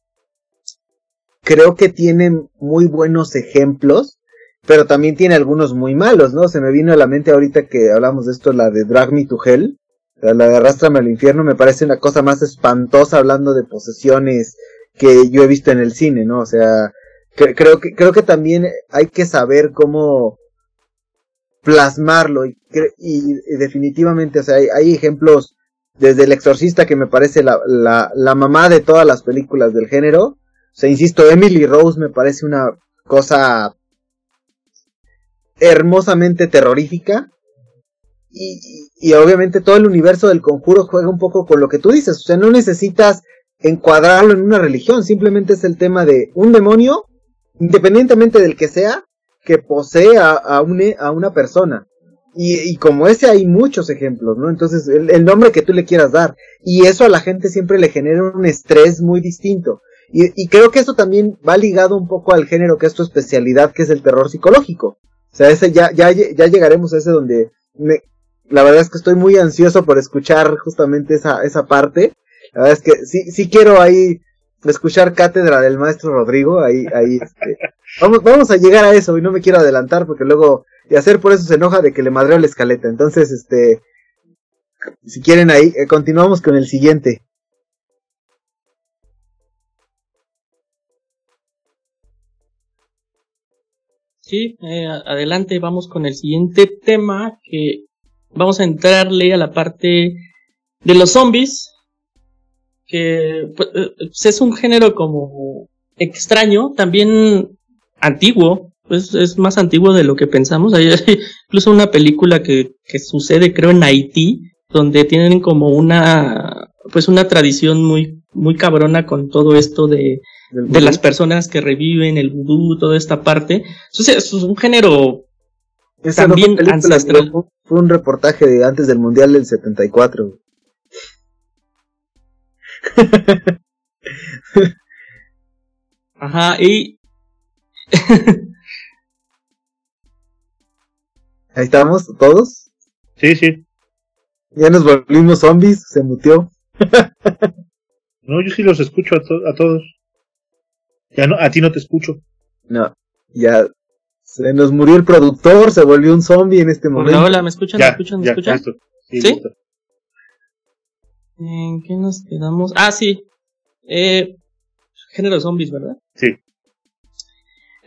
creo que tiene muy buenos ejemplos pero también tiene algunos muy malos, ¿no? Se me vino a la mente ahorita que hablamos de esto, la de Drag Me to Hell, la de Arrástrame al Infierno, me parece una cosa más espantosa hablando de posesiones que yo he visto en el cine, ¿no? O sea, creo, que, creo que también hay que saber cómo plasmarlo y, definitivamente, o sea, hay, ejemplos desde El Exorcista que me parece la, la, la mamá de todas las películas del género. O sea, insisto, Emily Rose me parece una cosa hermosamente terrorífica. Y, y, obviamente todo el universo del conjuro juega un poco con lo que tú dices. O sea, no necesitas encuadrarlo en una religión. Simplemente es el tema de un demonio, independientemente del que sea, que posee a, a, a una persona. Y, y, como ese hay muchos ejemplos, ¿no? Entonces, el, el, nombre que tú le quieras dar. Y eso a la gente siempre le genera un estrés muy distinto. Y, y creo que eso también va ligado un poco al género que es tu especialidad, que es el terror psicológico. O sea, ese ya, ya, ya llegaremos a ese donde la verdad es que estoy muy ansioso por escuchar justamente esa, esa parte. La verdad es que sí, sí quiero ahí escuchar cátedra del maestro Rodrigo, ahí, ahí, este, vamos, vamos a llegar a eso y no me quiero adelantar porque luego, y hacer por eso se enoja de que le madreo la escaleta. Entonces, este, si quieren ahí, eh, continuamos con el siguiente. Sí, eh, adelante, vamos con el siguiente tema que vamos a entrarle a la parte de los zombies, que pues, eh, es un género como extraño, también antiguo, pues es más antiguo de lo que pensamos. Hay incluso una película que, que sucede, creo, en Haití, donde tienen como una, pues una tradición muy, muy cabrona con todo esto de, de las personas que reviven el vudú, toda esta parte. Entonces, es un género también ancestral. Fue un reportaje de antes del Mundial del 74. Ajá, y... Ahí estamos, todos. Sí, sí. Ya nos volvimos zombies, se mutió. no, yo sí los escucho a, a todos. Ya no, a ti no te escucho. No, ya se nos murió el productor, se volvió un zombie en este momento. Hola, hola, ¿me escuchan? ¿Me escuchan? ¿Me escuchan? Sí. ¿En qué nos quedamos? Ah, sí. Eh, género zombies, ¿verdad? Sí.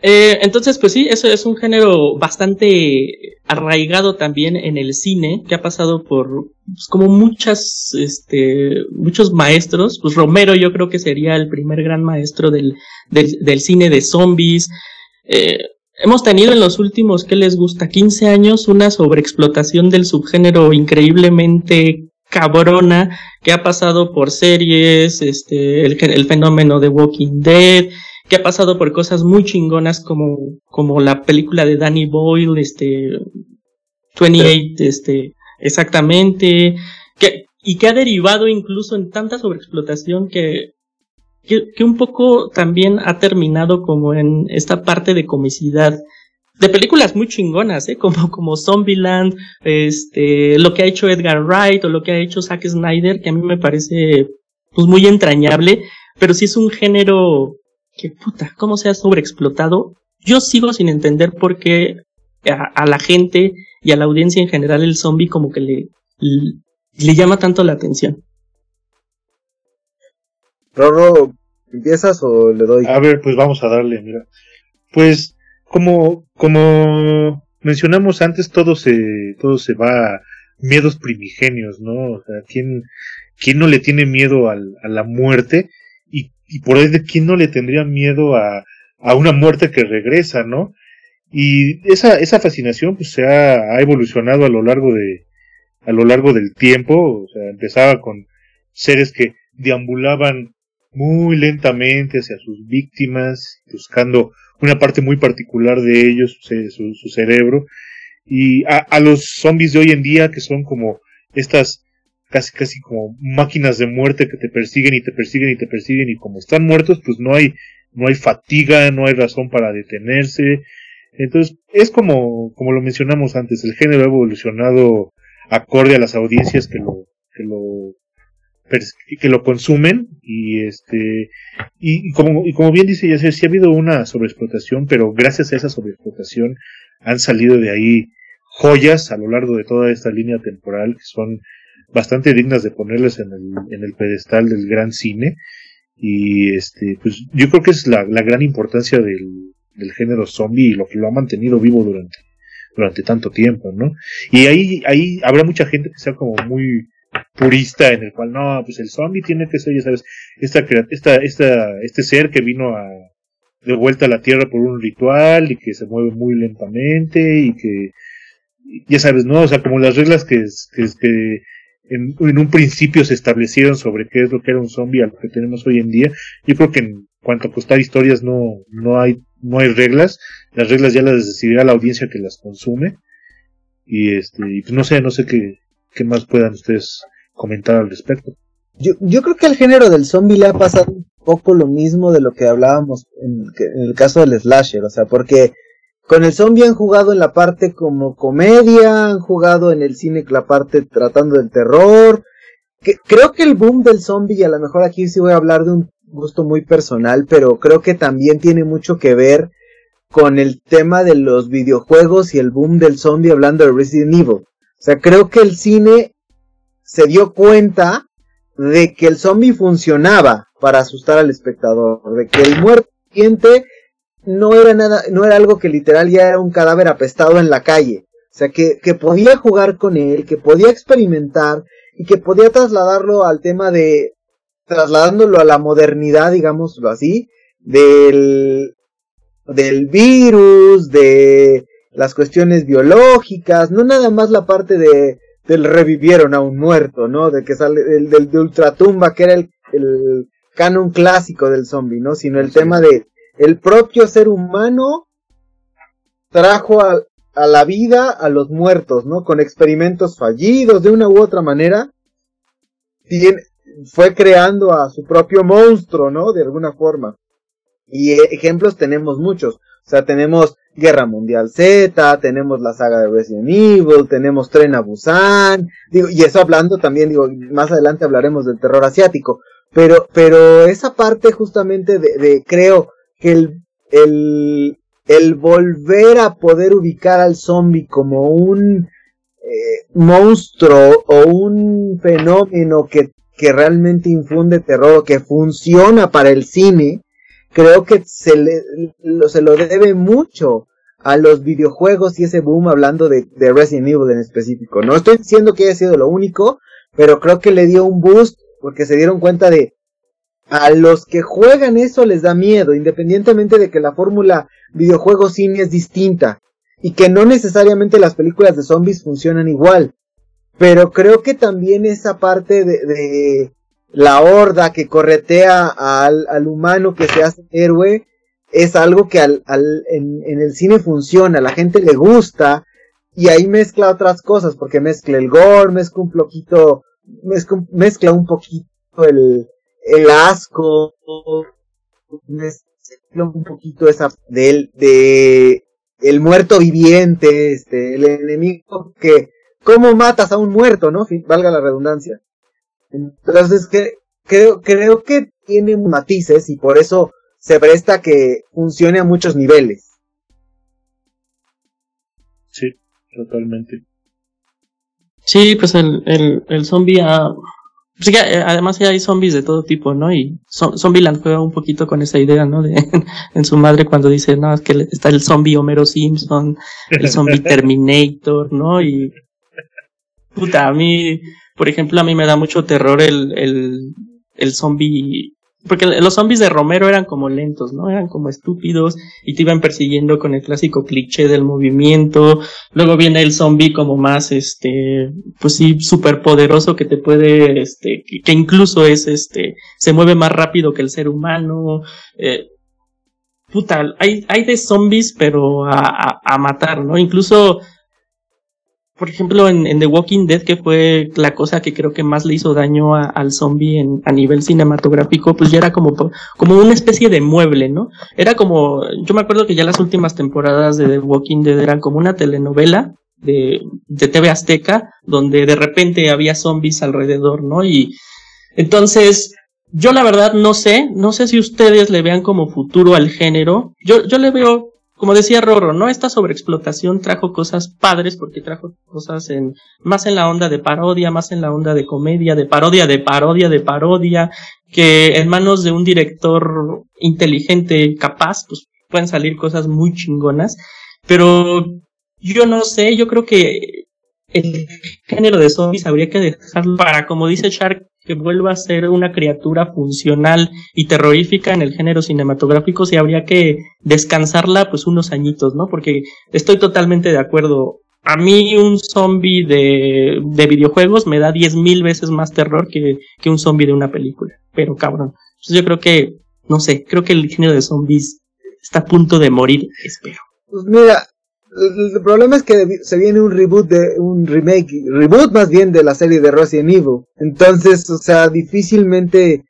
Eh, entonces, pues sí, eso es un género bastante arraigado también en el cine, que ha pasado por pues, como muchas, este, muchos maestros. Pues Romero yo creo que sería el primer gran maestro del, del, del cine de zombies. Eh, hemos tenido en los últimos, ¿qué les gusta? 15 años una sobreexplotación del subgénero increíblemente cabrona que ha pasado por series, este, el, el fenómeno de Walking Dead, que ha pasado por cosas muy chingonas como, como la película de Danny Boyle, este, 28, este, exactamente, que, y que ha derivado incluso en tanta sobreexplotación que, que, un poco también ha terminado como en esta parte de comicidad de películas muy chingonas, ¿eh? Como, como Zombieland, este, lo que ha hecho Edgar Wright o lo que ha hecho Zack Snyder, que a mí me parece, pues muy entrañable, pero sí es un género que puta, cómo se ha sobreexplotado. Yo sigo sin entender por qué a, la gente y a la audiencia en general el zombie como que le, le, llama tanto la atención. Rorro, ¿empiezas o le doy? A ver, pues vamos a darle, mira. Pues como, como mencionamos antes, todo se, todo se va a miedos primigenios, ¿no? O sea, ¿quién, quién no le tiene miedo al, a la muerte? Y, y por de ¿quién no le tendría miedo a, a una muerte que regresa, ¿no? Y esa, esa fascinación pues se ha, ha, evolucionado a lo largo de, a lo largo del tiempo, o sea, empezaba con seres que deambulaban muy lentamente hacia sus víctimas, buscando una parte muy particular de ellos, su, su cerebro, y a, a, los zombies de hoy en día que son como estas casi casi como máquinas de muerte que te persiguen y te persiguen y te persiguen y como están muertos pues no hay no hay fatiga, no hay razón para detenerse. Entonces, es como, como lo mencionamos antes, el género ha evolucionado acorde a las audiencias que lo, que lo que lo consumen y este y, como y como bien dice ya sí ha habido una sobreexplotación pero gracias a esa sobreexplotación han salido de ahí joyas a lo largo de toda esta línea temporal que son bastante dignas de ponerles en el, en el pedestal del gran cine. Y este pues yo creo que es la, la gran importancia del, del género zombie y lo que lo ha mantenido vivo durante durante tanto tiempo no y ahí ahí habrá mucha gente que sea como muy purista en el cual no, pues el zombie tiene que ser, ya sabes, esta, esta, esta, este ser que vino a, de vuelta a la tierra por un ritual y que se mueve muy lentamente y que, ya sabes, ¿no? O sea, como las reglas que, que, en, un principio se establecieron sobre qué es lo que era un zombie a lo que tenemos hoy en día. Yo creo que en cuanto a contar historias no, no hay, no hay reglas. Las reglas ya las decidirá la audiencia que las consume. Y este, pues no sé, no sé qué, qué más puedan ustedes comentar al respecto. Yo, yo creo que al género del zombie le ha pasado un poco lo mismo de lo que hablábamos en, el caso del slasher, o sea, porque con el zombie han jugado en la parte como comedia, han jugado en el cine la parte tratando del terror. Creo que el boom del zombie, y a lo mejor aquí sí voy a hablar de un gusto muy personal, pero creo que también tiene mucho que ver con el tema de los videojuegos y el boom del zombie hablando de Resident Evil. O sea, creo que el cine se dio cuenta de que el zombie funcionaba para asustar al espectador, de que el muerto no era nada, no era algo que literal ya era un cadáver apestado en la calle. O sea, que, que podía jugar con él, que podía experimentar y que podía trasladarlo al tema de, trasladándolo a la modernidad, digámoslo así, del, del virus, de las cuestiones biológicas, no nada más la parte de, del revivieron a un muerto, ¿no? De que sale el del de ultratumba, que era el, el canon clásico del zombie, ¿no? Sino el tema de el propio ser humano trajo a, a, la vida a los muertos, ¿no? Con experimentos fallidos, de una u otra manera, tiene, fue creando a su propio monstruo, ¿no? De alguna forma. Y eh, ejemplos tenemos muchos. O sea, tenemos Guerra Mundial Z, tenemos la saga de Resident Evil, tenemos Tren a Busan, digo, y eso hablando también, digo, más adelante hablaremos del terror asiático, pero, pero esa parte justamente de, de creo, que el, el, volver a poder ubicar al zombie como un eh, monstruo o un fenómeno que, que realmente infunde terror que funciona para el cine, creo que se, le, lo, se lo debe mucho a los videojuegos y ese boom hablando de, de Resident Evil en específico. No estoy diciendo que haya sido lo único, pero creo que le dio un boost porque se dieron cuenta de a los que juegan eso les da miedo, independientemente de que la fórmula videojuego cine es distinta y que no necesariamente las películas de zombies funcionan igual. Pero creo que también esa parte de, de la horda que corretea al, al, humano que se hace héroe es algo que al, al, en, en el cine funciona, a la gente le gusta, y ahí mezcla otras cosas, porque mezcla el gore, mezcla un poquito, mezcla, mezcla un poquito el, el asco, mezcla un poquito esa del, de el muerto viviente, este, el enemigo que, ¿cómo matas a un muerto, no? valga la redundancia. Entonces, que, creo, creo que tiene matices y por eso se presta que funcione a muchos niveles. Sí, totalmente. Sí, pues el, el, el zombie ha, pues que eh, además ya hay zombies de todo tipo, ¿no? Y Zombieland juega un poquito con esa idea, ¿no? De, en su madre cuando dice, no, es que está el zombie Homero Simpson, el zombie Terminator, ¿no? Y puta, a mí, por ejemplo, a mí me da mucho terror el, el, el zombie porque los zombies de Romero eran como lentos, ¿no? Eran como estúpidos y te iban persiguiendo con el clásico cliché del movimiento. Luego viene el zombie como más, este, pues sí, súper poderoso que te puede, este, que, incluso es, este, se mueve más rápido que el ser humano. Eh, puta, hay, hay de zombies, pero a, a, a matar, ¿no? Incluso por ejemplo, en, The Walking Dead, que fue la cosa que creo que más le hizo daño al zombie en, a nivel cinematográfico, pues ya era como, como una especie de mueble, ¿no? Era como, yo me acuerdo que ya las últimas temporadas de The Walking Dead eran como una telenovela de, de TV Azteca, donde de repente había zombies alrededor, ¿no? Y entonces, yo la verdad no sé, no sé si ustedes le vean como futuro al género. Yo, yo le veo como decía Rorro, ¿no? Esta sobreexplotación trajo cosas padres porque trajo cosas en, más en la onda de parodia, más en la onda de comedia, de parodia, de parodia, de parodia, que en manos de un director inteligente, capaz, pues pueden salir cosas muy chingonas. Pero yo no sé, yo creo que el género de zombies habría que dejarlo para, como dice Shark, que vuelva a ser una criatura funcional y terrorífica en el género cinematográfico, si habría que descansarla pues unos añitos, ¿no? Porque estoy totalmente de acuerdo. A mí un zombie de, de videojuegos me da diez mil veces más terror que, que un zombie de una película. Pero cabrón. Entonces yo creo que, no sé, creo que el género de zombies está a punto de morir, espero. Pues mira, el, problema es que se viene un reboot de un remake, reboot más bien de la serie de Resident Evil. Entonces, o sea, difícilmente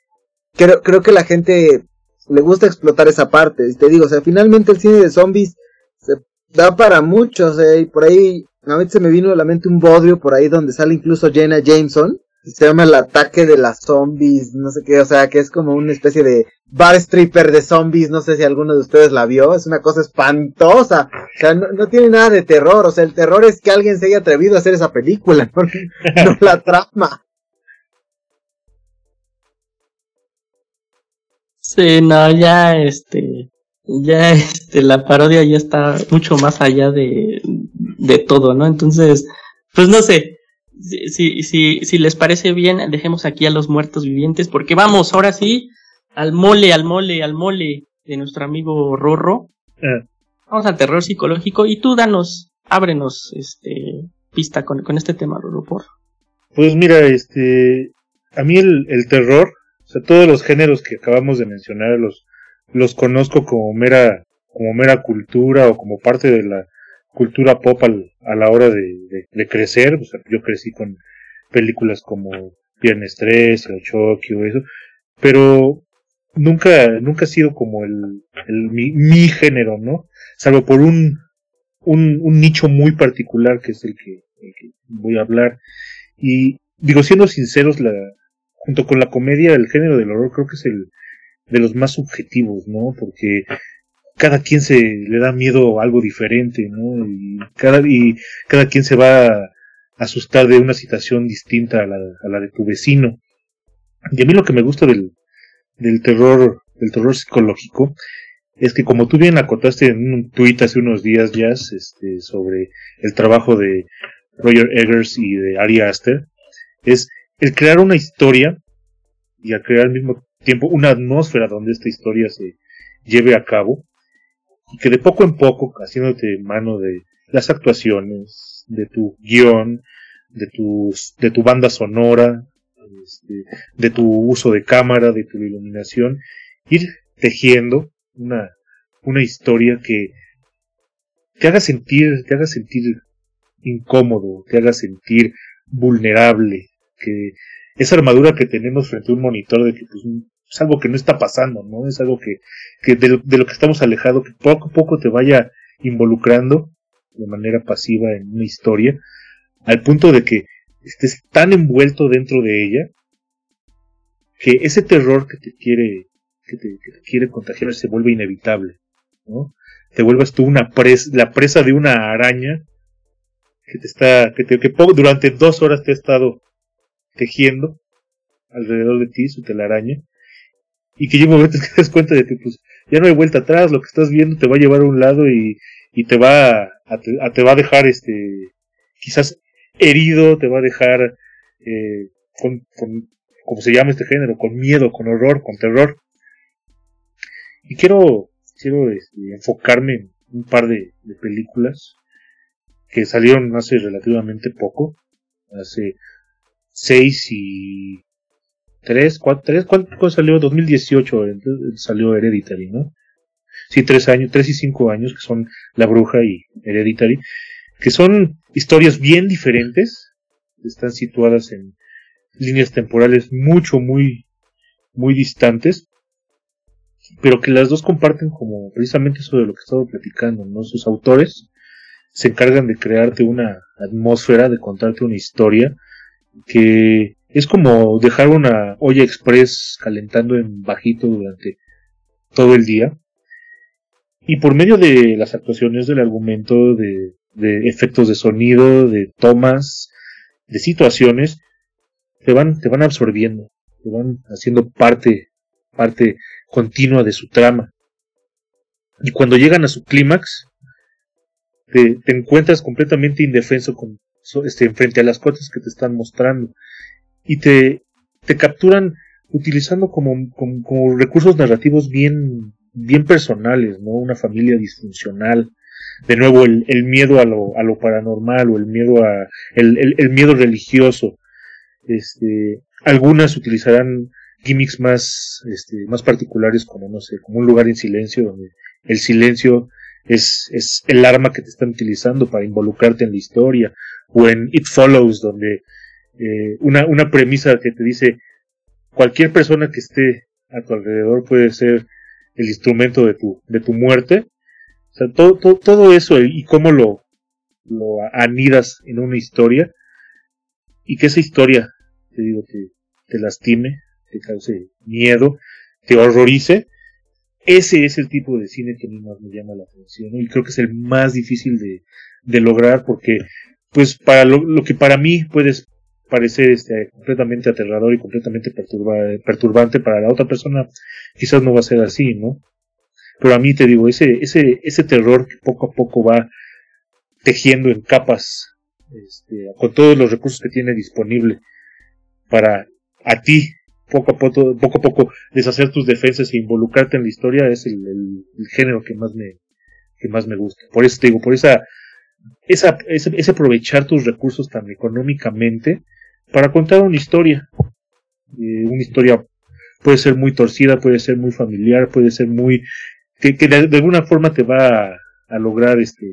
creo, creo que la gente le gusta explotar esa parte. Y te digo, o sea, finalmente el cine de zombies se da para muchos, eh, y por ahí a mí se me vino a la mente un bodrio por ahí donde sale incluso Jenna Jameson se llama el ataque de las zombies, no sé qué, o sea, que es como una especie de bar stripper de zombies, no sé si alguno de ustedes la vio, es una cosa espantosa, o sea, no, tiene nada de terror, o sea, el terror es que alguien se haya atrevido a hacer esa película, no, no la trama. Sí, no, ya este, ya este, la parodia ya está mucho más allá de, de todo, ¿no? Entonces, pues no sé, si, si, si les parece bien, dejemos aquí a los muertos vivientes, porque vamos, ahora sí, al mole, al mole, al mole de nuestro amigo Rorro. Eh. Vamos al terror psicológico y tú danos, ábrenos este pista con, con este tema, Rorro, por. Pues mira, este, a mí el, el terror, o sea, todos los géneros que acabamos de mencionar los, los conozco como mera, como mera cultura o como parte de la cultura pop a la hora de, de, crecer. O sea, yo crecí con películas como Viernes 3, El Chucky o eso, pero nunca, nunca ha sido como el, el mi, género, ¿no? Salvo por un, un, un, nicho muy particular que es el que, el que voy a hablar. Y digo, siendo sinceros, la, junto con la comedia, el género del horror creo que es el de los más subjetivos, ¿no? Porque cada quien se le da miedo a algo diferente, ¿no? Y cada, y cada quien se va a asustar de una situación distinta a la, a la de tu vecino. Y a mí lo que me gusta del, del terror, del terror psicológico, es que como tú bien acotaste en un tuit hace unos días ya, este, sobre el trabajo de Roger Eggers y de Ari Aster, es el crear una historia y a crear al mismo tiempo una atmósfera donde esta historia se lleve a cabo que de poco en poco, haciéndote mano de las actuaciones, de tu guion, de tu, de tu banda sonora, este, de tu uso de cámara, de tu iluminación, ir tejiendo una, una historia que te haga sentir, te haga sentir incómodo, te haga sentir vulnerable, que esa armadura que tenemos frente a un monitor de que pues, es algo que no está pasando, ¿no? Es algo que, que de, lo, que estamos alejados, que poco a poco te vaya involucrando de manera pasiva en una historia, al punto de que estés tan envuelto dentro de ella, que ese terror que te quiere, que te, que te quiere contagiar se vuelve inevitable, ¿no? Te vuelvas tú una presa, la presa de una araña que te está, que, te, que durante dos horas te ha estado tejiendo alrededor de ti su telaraña y que llega un momento que te das cuenta de que pues ya no hay vuelta atrás, lo que estás viendo te va a llevar a un lado y, y te va a, te, va a dejar este quizás herido, te va a dejar eh, con, con, como se llama este género, con miedo, con horror, con terror. Y quiero, quiero este, enfocarme en un par de, películas que salieron hace relativamente poco, hace 6 y 3, 4, 3, ¿cuánto salió? 2018 entonces salió Hereditary, ¿no? Sí, 3 años, 3 y 5 años, que son La Bruja y Hereditary, que son historias bien diferentes, están situadas en líneas temporales mucho, muy, muy distantes, pero que las dos comparten como precisamente eso de lo que he estado platicando, ¿no? Sus autores se encargan de crearte una atmósfera, de contarte una historia que es como dejar una olla express calentando en bajito durante todo el día. Y por medio de las actuaciones del argumento, de, de efectos de sonido, de tomas, de situaciones, te van, te van absorbiendo, te van haciendo parte, parte continua de su trama. Y cuando llegan a su clímax, te, te, encuentras completamente indefenso con, este, frente a las cosas que te están mostrando y te, te capturan utilizando como, como, recursos narrativos bien, bien personales, ¿no? Una familia disfuncional, de nuevo el, el miedo a lo, a lo paranormal o el miedo a el, el, el, miedo religioso este algunas utilizarán gimmicks más este más particulares como no sé como un lugar en silencio donde el silencio es, es el arma que te están utilizando para involucrarte en la historia o en It Follows, donde eh, una, una premisa que te dice cualquier persona que esté a tu alrededor puede ser el instrumento de tu, de tu muerte. Todo, todo, todo eso y cómo lo, lo anidas en una historia y que esa historia, te digo, te, te lastime, te cause miedo, te horrorice. Ese es el tipo de cine que a mí más me llama la atención y creo que es el más difícil de, de lograr porque pues para lo, lo que para mí puede parecer este, completamente aterrador y completamente perturbante para la otra persona, quizás no va a ser así, ¿no? Pero a mí te digo, ese, ese, ese terror que poco a poco va tejiendo en capas, este, con todos los recursos que tiene disponible para a ti poco a poco, poco a poco deshacer tus defensas e involucrarte en la historia es el, el, género que más me, que más me gusta. Por eso te digo, por esa es, es, aprovechar tus recursos tan económicamente para contar una historia. Eh, una historia puede ser muy torcida, puede ser muy familiar, puede ser muy... que, de, alguna forma te va a, lograr este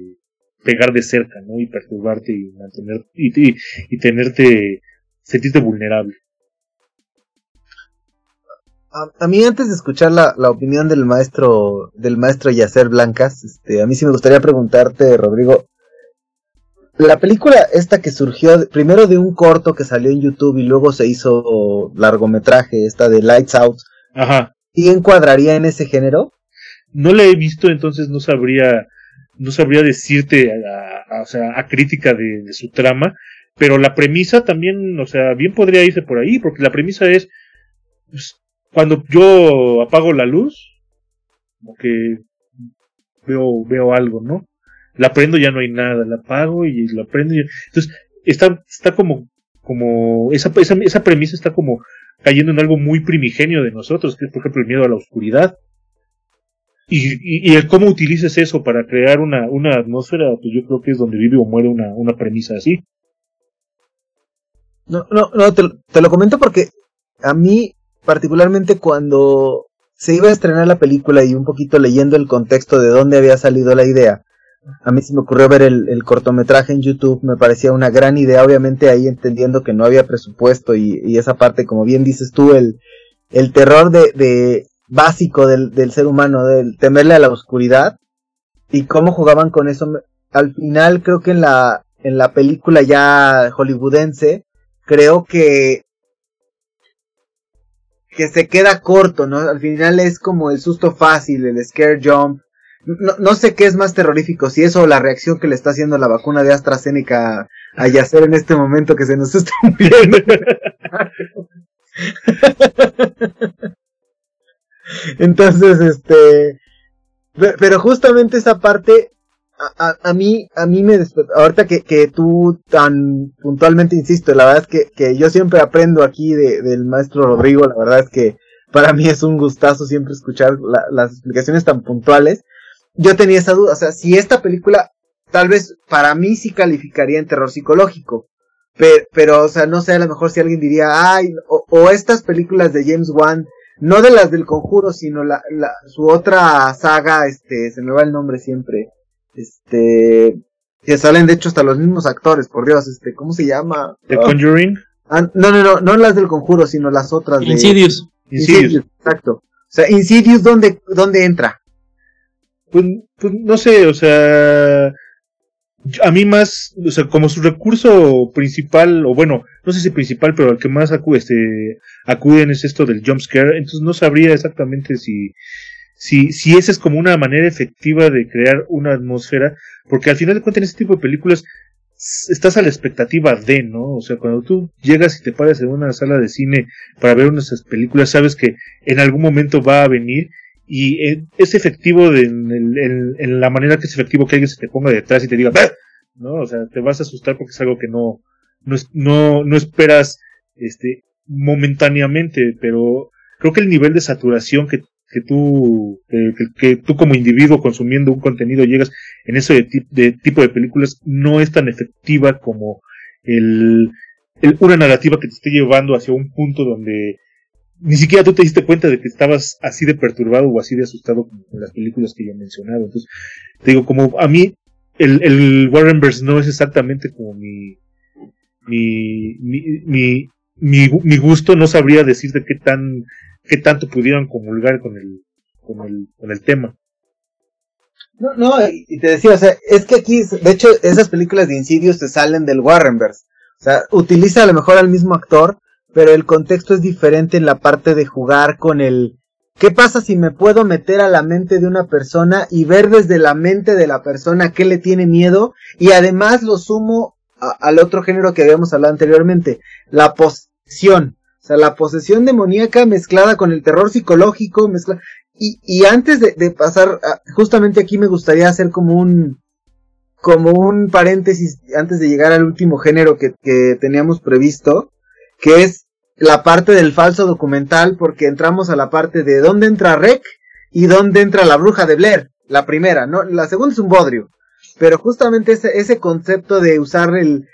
pegar de cerca, ¿no? Y perturbarte y mantener y, y, y tenerte sentirte vulnerable. A, mí antes de escuchar la, la, opinión del maestro del maestro Yacer Blancas, este, a mí sí me gustaría preguntarte, Rodrigo, la película esta que surgió primero de un corto que salió en YouTube y luego se hizo largometraje, esta de Lights Out. Ajá. ¿Y encuadraría en ese género? No la he visto, entonces no sabría, no sabría decirte a, o sea, a crítica de, de, su trama, pero la premisa también, o sea, bien podría irse por ahí, porque la premisa es, pues, cuando yo apago la luz, como que veo, veo algo, ¿no? La prendo ya no hay nada, la apago y la prendo y... entonces está está como como esa, esa esa premisa está como cayendo en algo muy primigenio de nosotros, que es por ejemplo el miedo a la oscuridad. Y, y, el cómo utilices eso para crear una, una atmósfera, pues yo creo que es donde vive o muere una, una premisa así. No, no, no, te, te lo comento porque a mí, particularmente cuando se iba a estrenar la película y un poquito leyendo el contexto de dónde había salido la idea, a mí se me ocurrió ver el, cortometraje en YouTube, me parecía una gran idea, obviamente ahí entendiendo que no había presupuesto y, esa parte, como bien dices tú, el, terror de, básico del, del, ser humano, del temerle a la oscuridad y cómo jugaban con eso. Al final creo que en la, en la película ya hollywoodense, creo que que se queda corto, ¿no? Al final es como el susto fácil, el scare jump, no, no, sé qué es más terrorífico, si eso o la reacción que le está haciendo la vacuna de AstraZeneca a Yacer en este momento que se nos está muriendo. Entonces, este, pero justamente esa parte a, a, mí, a mí me ahorita que, que tú tan puntualmente insisto, la verdad es que, que yo siempre aprendo aquí de, del maestro Rodrigo, la verdad es que para mí es un gustazo siempre escuchar las explicaciones tan puntuales yo tenía esa duda, o sea, si esta película tal vez para mí sí calificaría en terror psicológico, pero, pero o sea, no sé, a lo mejor si alguien diría, ay, o, estas películas de James Wan, no de las del conjuro, sino la, la, su otra saga, este, se me va el nombre siempre, este, que salen de hecho hasta los mismos actores, por Dios, este, ¿cómo se llama? The Conjuring. Ah, no, no, no, no las del conjuro, sino las otras de... Insidious. Insidious, exacto. O sea, Insidious, ¿dónde, dónde entra? Pues, pues, no sé, o sea, a mí más, o sea, como su recurso principal, o bueno, no sé si principal, pero al que más acude, este, acuden es esto del jump scare, entonces no sabría exactamente si, si, si esa es como una manera efectiva de crear una atmósfera, porque al final de cuentas en este tipo de películas estás a la expectativa de, ¿no? O sea, cuando tú llegas y te paras en una sala de cine para ver unas películas, sabes que en algún momento va a venir y es efectivo en, la manera que es efectivo que alguien se te ponga detrás y te diga, ¿no? O sea, te vas a asustar porque es algo que no, no, no, no esperas, este, momentáneamente, pero creo que el nivel de saturación que, que tú, que, que, tú como individuo consumiendo un contenido llegas en ese de, de tipo de películas no es tan efectiva como el, el, una narrativa que te esté llevando hacia un punto donde ni siquiera tú te diste cuenta de que estabas así de perturbado o así de asustado como en las películas que ya he mencionado. Entonces, te digo, como a mí el, el Warrenverse no es exactamente como mi, mi, mi, mi, mi, gusto, no sabría decirte qué tan, qué tanto pudieran comulgar con el, con el, con el tema. No, no, y te decía, o sea, es que aquí, de hecho, esas películas de Insidious se salen del Warrenverse. O sea, utiliza a lo mejor al mismo actor, pero el contexto es diferente en la parte de jugar con el ¿qué pasa si me puedo meter a la mente de una persona y ver desde la mente de la persona qué le tiene miedo? Y además lo sumo al otro género que habíamos hablado anteriormente, la posesión. O sea, la posesión demoníaca mezclada con el terror psicológico, mezcla... y, y antes de, pasar, justamente aquí me gustaría hacer como un, como un paréntesis antes de llegar al último género que, que teníamos previsto, que es la parte del falso documental porque entramos a la parte de dónde entra Rec y dónde entra la bruja de Blair. La primera, ¿no? La segunda es un bodrio. Pero justamente ese, ese concepto de usar el,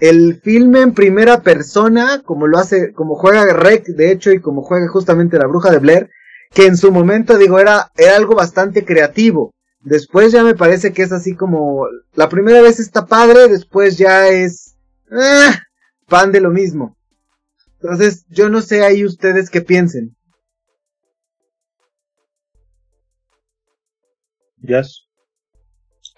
el filme en primera persona, como lo hace, como juega Rec, de hecho, y como juega justamente la bruja de Blair, que en su momento, digo, era, era algo bastante creativo. Después ya me parece que es así como, la primera vez está padre, después ya es, ah, pan de lo mismo. Entonces, yo no sé ahí ustedes qué piensen. Yes.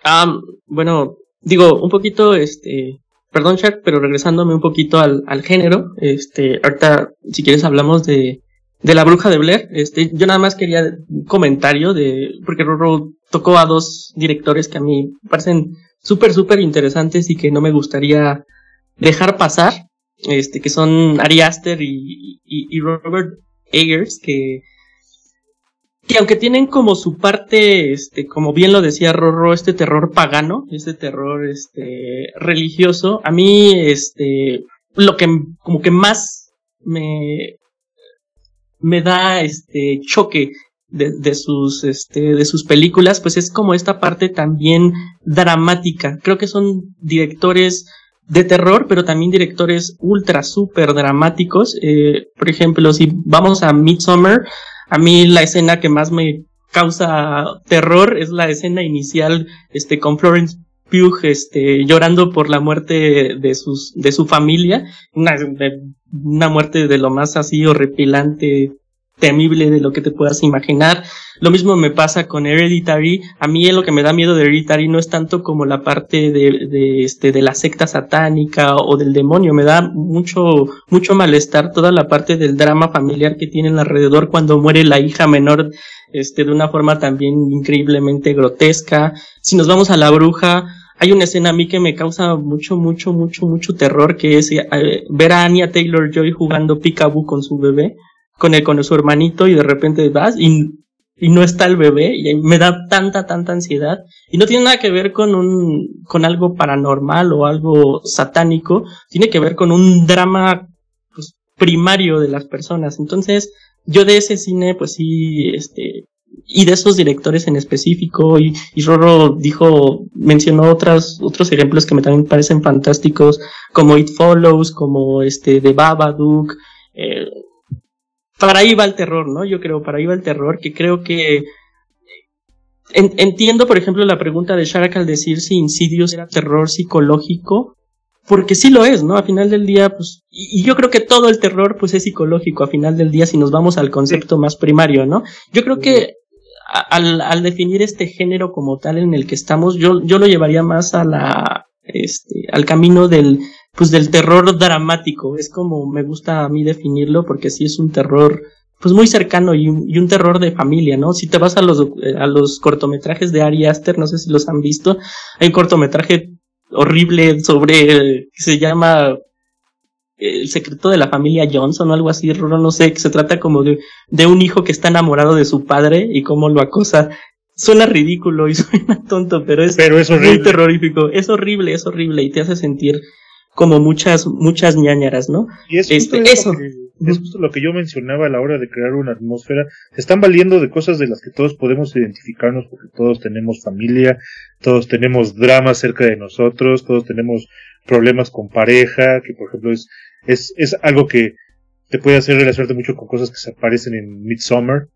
Ah, bueno, digo, un poquito, este, perdón, Chuck, pero regresándome un poquito al, al género, este, ahorita, si quieres, hablamos de, de la bruja de Blair. Este, yo nada más quería un comentario de, porque Roro tocó a dos directores que a mí parecen súper, súper interesantes y que no me gustaría dejar pasar este, que son Ari Aster y, y, Robert Eggers, que, que aunque tienen como su parte, este, como bien lo decía Rorro, este terror pagano, este terror, este, religioso, a mí, este, lo que, como que más me, me da, este, choque de, de, sus, este, de sus películas, pues es como esta parte también dramática. Creo que son directores de terror, pero también directores ultra super dramáticos. Eh, por ejemplo, si vamos a Midsommar, A mí la escena que más me causa terror es la escena inicial, este, con Florence Pugh, este, llorando por la muerte de sus, de su familia. Una, una muerte de lo más así horripilante, temible de lo que te puedas imaginar. Lo mismo me pasa con Hereditary. A mí lo que me da miedo de Hereditary no es tanto como la parte de, este, de la secta satánica o del demonio. Me da mucho, mucho malestar toda la parte del drama familiar que tienen alrededor cuando muere la hija menor, este, de una forma también increíblemente grotesca. Si nos vamos a la bruja, hay una escena a mí que me causa mucho, mucho, mucho, mucho terror, que es eh, ver a Anya Taylor Joy jugando peekaboo con su bebé con, el, con su hermanito y de repente vas y, y no está el bebé y me da tanta, tanta ansiedad. Y no tiene nada que ver con un, con algo paranormal o algo satánico, tiene que ver con un drama pues, primario de las personas. Entonces, yo de ese cine, pues sí, este, y de esos directores en específico, y, y Roro dijo, mencionó otras, otros ejemplos que me también parecen fantásticos, como It Follows, como este, The Babadook, eh, para ahí va el terror, ¿no? Yo creo, para ahí va el terror, que creo que entiendo, por ejemplo, la pregunta de Sharak al decir si Insidious era terror psicológico, porque sí lo es, ¿no? A final del día, pues, y, yo creo que todo el terror, pues, es psicológico, a final del día, si nos vamos al concepto más primario, ¿no? Yo creo que al, al definir este género como tal en el que estamos, yo, yo lo llevaría más a la, este, al camino del, pues del terror dramático. Es como me gusta a mí definirlo porque sí es un terror pues muy cercano y un, y un terror de familia, ¿no? Si te vas a los, a los cortometrajes de Ari Aster, no sé si los han visto, hay un cortometraje horrible sobre, que se llama El secreto de la familia Johnson o algo así, no sé, que se trata como de, de un hijo que está enamorado de su padre y cómo lo acosa. Suena ridículo y suena tonto, pero es, pero es muy terrorífico. Es horrible, es horrible y te hace sentir como muchas, muchas ñañaras, ¿no? Y es justo este, eso. es justo lo que yo mencionaba a la hora de crear una atmósfera. Se están valiendo de cosas de las que todos podemos identificarnos porque todos tenemos familia, todos tenemos dramas cerca de nosotros, todos tenemos problemas con pareja, que por ejemplo es, es, es algo que te puede hacer relacionarte mucho con cosas que se aparecen en Midsummer,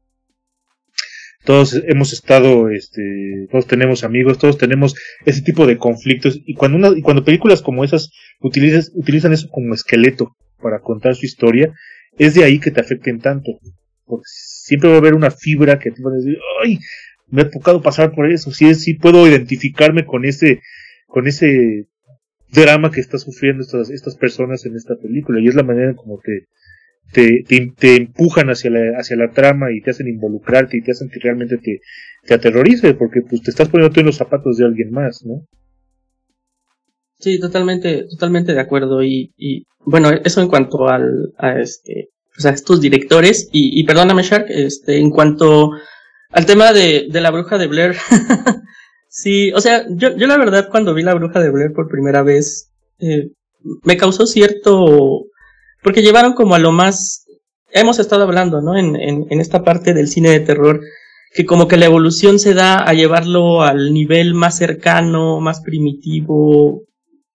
todos hemos estado, este, todos tenemos amigos, todos tenemos ese tipo de conflictos y cuando una, cuando películas como esas utilizas, utilizan eso como esqueleto para contar su historia, es de ahí que te afecten tanto, porque siempre va a haber una fibra que te va a decir, ay, me ha tocado pasar por eso, sí, sí puedo identificarme con ese, con ese drama que están sufriendo estas, estas personas en esta película y es la manera como te, te, te, empujan hacia la, hacia la trama y te hacen involucrarte y te hacen que realmente te, te aterrorice porque pues te estás poniendo en los zapatos de alguien más, ¿no? Sí, totalmente, totalmente de acuerdo y, y bueno, eso en cuanto al, a este, pues a estos directores y, y perdóname Shark, este, en cuanto al tema de, de la bruja de Blair, sí, o sea, yo, yo la verdad cuando vi la bruja de Blair por primera vez, eh, me causó cierto porque llevaron como a lo más, hemos estado hablando, ¿no? En, esta parte del cine de terror, que como que la evolución se da a llevarlo al nivel más cercano, más primitivo,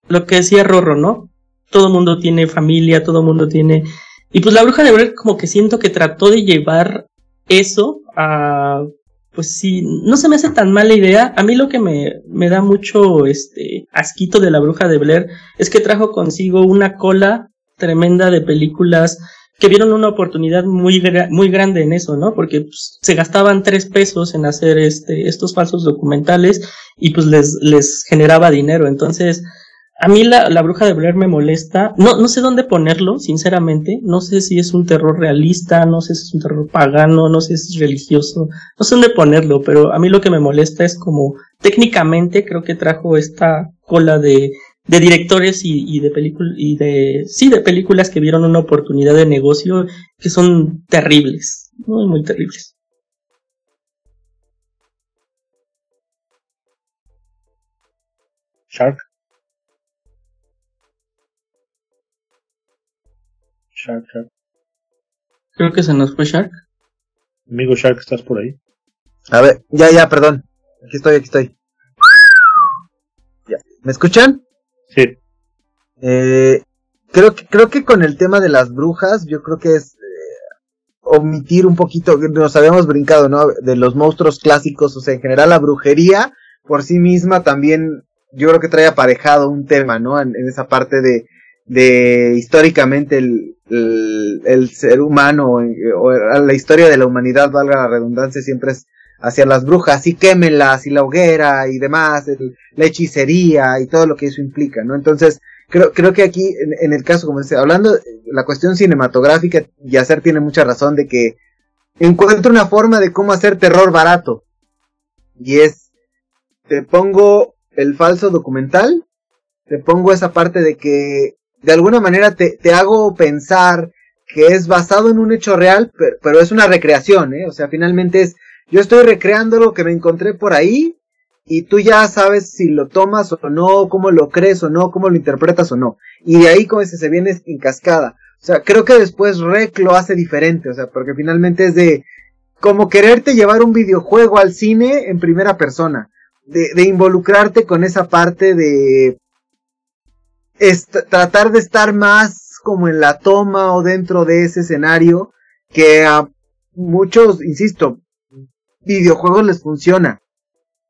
lo que decía Rorro, ¿no? Todo mundo tiene familia, todo mundo tiene... Y pues la bruja de Blair como que siento que trató de llevar eso a... Pues sí, no se me hace tan mala idea. A mí lo que me, me da mucho este asquito de la bruja de Blair es que trajo consigo una cola tremenda de películas que vieron una oportunidad muy, muy grande en eso, ¿no? Porque pues, se gastaban tres pesos en hacer este, estos falsos documentales y pues les, les generaba dinero. Entonces, a mí la, la bruja de Blair me molesta. No, no sé dónde ponerlo, sinceramente. No sé si es un terror realista, no sé si es un terror pagano, no sé si es religioso. No sé dónde ponerlo, pero a mí lo que me molesta es como técnicamente creo que trajo esta cola de de directores y, y de películas y de sí de películas que vieron una oportunidad de negocio que son terribles muy muy terribles. Shark. Shark Shark. Creo que se nos fue Shark. Amigo Shark estás por ahí a ver ya ya perdón. Aquí estoy aquí estoy. Ya. Me escuchan Sí. Eh, creo que creo que con el tema de las brujas, yo creo que es eh, omitir un poquito, nos habíamos brincado, ¿no? De los monstruos clásicos, o sea, en general la brujería por sí misma también yo creo que trae aparejado un tema, ¿no? En, esa parte de, de históricamente el, el, ser humano o, la historia de la humanidad, valga la redundancia, siempre es hacia las brujas y quémelas y la hoguera y demás, la hechicería y todo lo que eso implica, ¿no? Entonces, creo, creo que aquí, en, el caso, como decía, hablando, la cuestión cinematográfica, Yacer tiene mucha razón de que encuentra una forma de cómo hacer terror barato. Y es, te pongo el falso documental, te pongo esa parte de que de alguna manera te, te hago pensar que es basado en un hecho real, pero, pero, es una recreación, ¿eh? O sea, finalmente es, yo estoy recreando lo que me encontré por ahí y tú ya sabes si lo tomas o no, cómo lo crees o no, cómo lo interpretas o no. Y de ahí como ese se viene en cascada. O sea, creo que después Rec lo hace diferente, o sea, porque finalmente es de como quererte llevar un videojuego al cine en primera persona de, involucrarte con esa parte de tratar de estar más como en la toma o dentro de ese escenario que a muchos, insisto, videojuegos les funciona.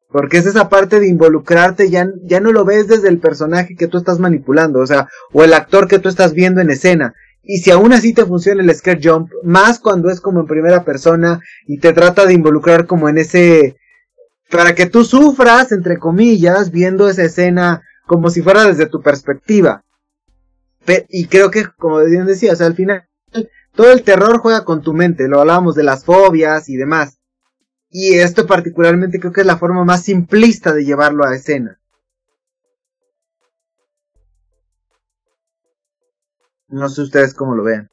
Porque es esa parte de involucrarte, ya, ya no lo ves desde el personaje que tú estás manipulando, o sea, o el actor que tú estás viendo en escena. Y si aún así te funciona el scare jump, más cuando es como en primera persona y te trata de involucrar como en ese, para que tú sufras, entre comillas, viendo esa escena como si fuera desde tu perspectiva. y creo que, como bien decía, o sea, al final, todo el terror juega con tu mente, lo hablábamos de las fobias y demás. Y esto particularmente creo que es la forma más simplista de llevarlo a escena. No sé ustedes cómo lo vean.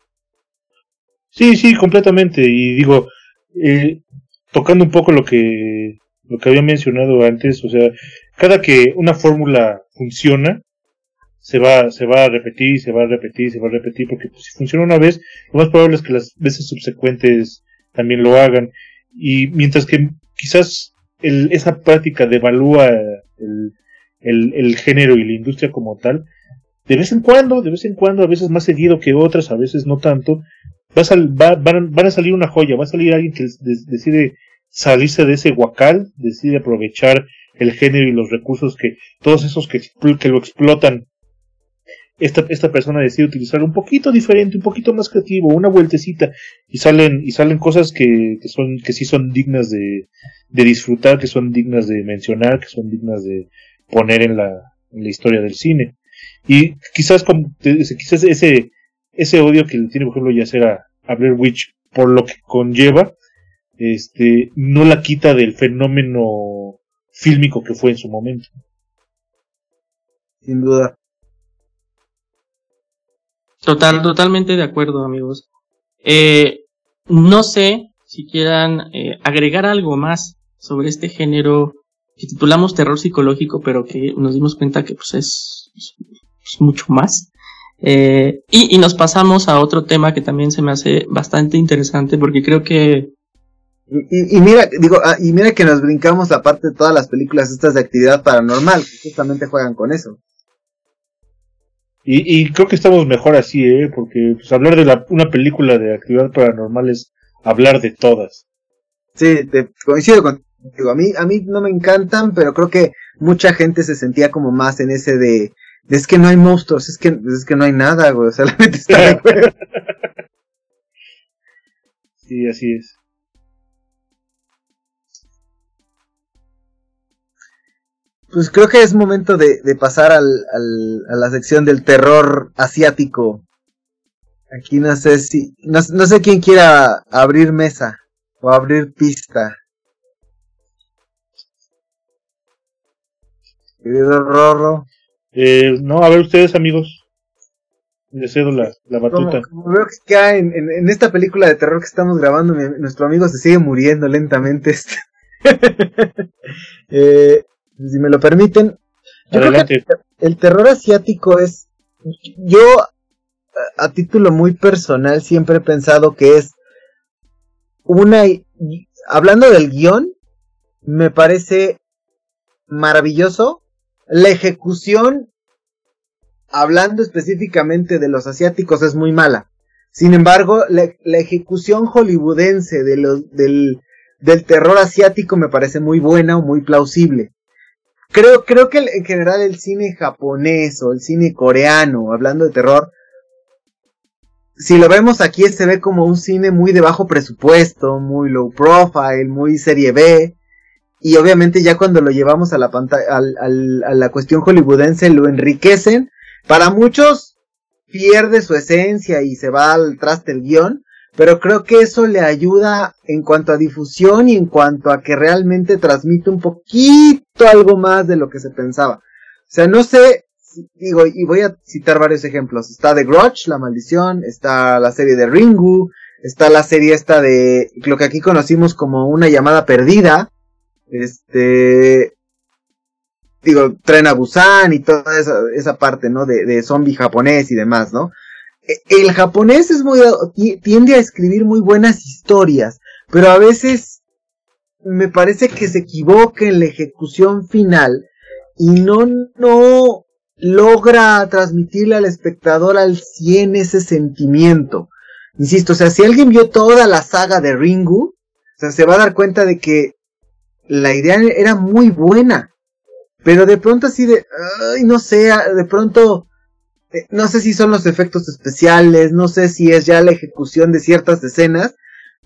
Sí, sí, completamente. Y digo, eh, tocando un poco lo que lo que había mencionado antes, o sea, cada que una fórmula funciona, se va, se va a repetir, se va a repetir, se va a repetir, porque pues, si funciona una vez, lo más probable es que las veces subsecuentes también lo hagan. Y mientras que quizás el, esa práctica devalúa el, el, género y la industria como tal, de vez en cuando, de vez en cuando, a veces más seguido que otras, a veces no tanto, va a, va, van, van, a salir una joya, va a salir alguien que decide salirse de ese huacal, decide aprovechar el género y los recursos que todos esos que, que lo explotan esta, esta persona decide utilizar un poquito diferente, un poquito más creativo, una vueltecita y salen y salen cosas que, que son que sí son dignas de, de disfrutar, que son dignas de mencionar, que son dignas de poner en la, en la historia del cine. Y quizás quizás ese ese odio que le tiene por ejemplo ya a, a Blair Witch por lo que conlleva este, no la quita del fenómeno fílmico que fue en su momento. Sin duda. Total, totalmente de acuerdo, amigos. Eh, no sé si quieran eh, agregar algo más sobre este género que titulamos terror psicológico, pero que nos dimos cuenta que pues es, mucho más. Eh, y, y, nos pasamos a otro tema que también se me hace bastante interesante porque creo que y, mira, digo, ah, y mira que nos brincamos la parte de todas las películas estas de actividad paranormal, que justamente juegan con eso. Y, y creo que estamos mejor así, ¿eh? Porque pues, hablar de la, una película de actividad paranormal es hablar de todas. Sí, te coincido contigo. A mí, a mí no me encantan, pero creo que mucha gente se sentía como más en ese de, es que no hay monstruos, es que, es que no hay nada, güey. Solamente está de acuerdo. sí, así es. Pues creo que es momento de, pasar al, al, a la sección del terror asiático. Aquí no sé si, no, sé quién quiera abrir mesa o abrir pista. Querido Rorro. Eh, no, a ver ustedes amigos. Le cedo la, la batuta. Como, veo que acá en, en, esta película de terror que estamos grabando, nuestro amigo se sigue muriendo lentamente. eh, si me lo permiten. Yo creo que el terror asiático es, yo a, título muy personal siempre he pensado que es una, hablando del guion, me parece maravilloso. La ejecución, hablando específicamente de los asiáticos, es muy mala. Sin embargo, la, ejecución hollywoodense de los, del, del terror asiático me parece muy buena o muy plausible. Creo, creo que en general el cine japonés o el cine coreano, hablando de terror, si lo vemos aquí se ve como un cine muy de bajo presupuesto, muy low profile, muy serie B. Y obviamente ya cuando lo llevamos a la pantalla, a la cuestión hollywoodense lo enriquecen. Para muchos pierde su esencia y se va al traste el guion. Pero creo que eso le ayuda en cuanto a difusión y en cuanto a que realmente transmite un poquito algo más de lo que se pensaba. O sea, no sé, digo, y voy a citar varios ejemplos. Está The Grudge, La Maldición, está la serie de Ringu, está la serie esta de lo que aquí conocimos como una llamada perdida. Este, digo, Tren a Busan y toda esa, esa parte, ¿no? De, de zombie japonés y demás, ¿no? El japonés es muy, tiende a escribir muy buenas historias, pero a veces me parece que se equivoca en la ejecución final y no, no logra transmitirle al espectador al 100 ese sentimiento. Insisto, o sea, si alguien vio toda la saga de Ringu, o sea, se va a dar cuenta de que la idea era muy buena. Pero de pronto así de, ay, no sé, de pronto, eh, no sé si son los efectos especiales, no sé si es ya la ejecución de ciertas escenas,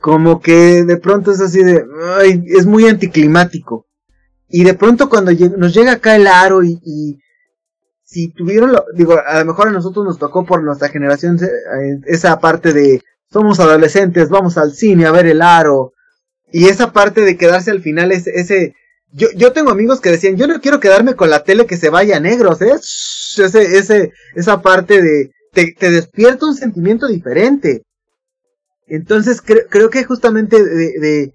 como que de pronto es así de, es muy anticlimático. Y de pronto cuando nos llega acá el aro y si tuvieron, lo, digo, a lo mejor a nosotros nos tocó por nuestra generación eh, esa parte de somos adolescentes, vamos al cine a ver el aro, y esa parte de quedarse al final, ese, ese yo, yo tengo amigos que decían, yo no quiero quedarme con la tele que se vaya a negros, ¿eh? Esa parte de, te, despierta un sentimiento diferente. Entonces creo, que justamente de,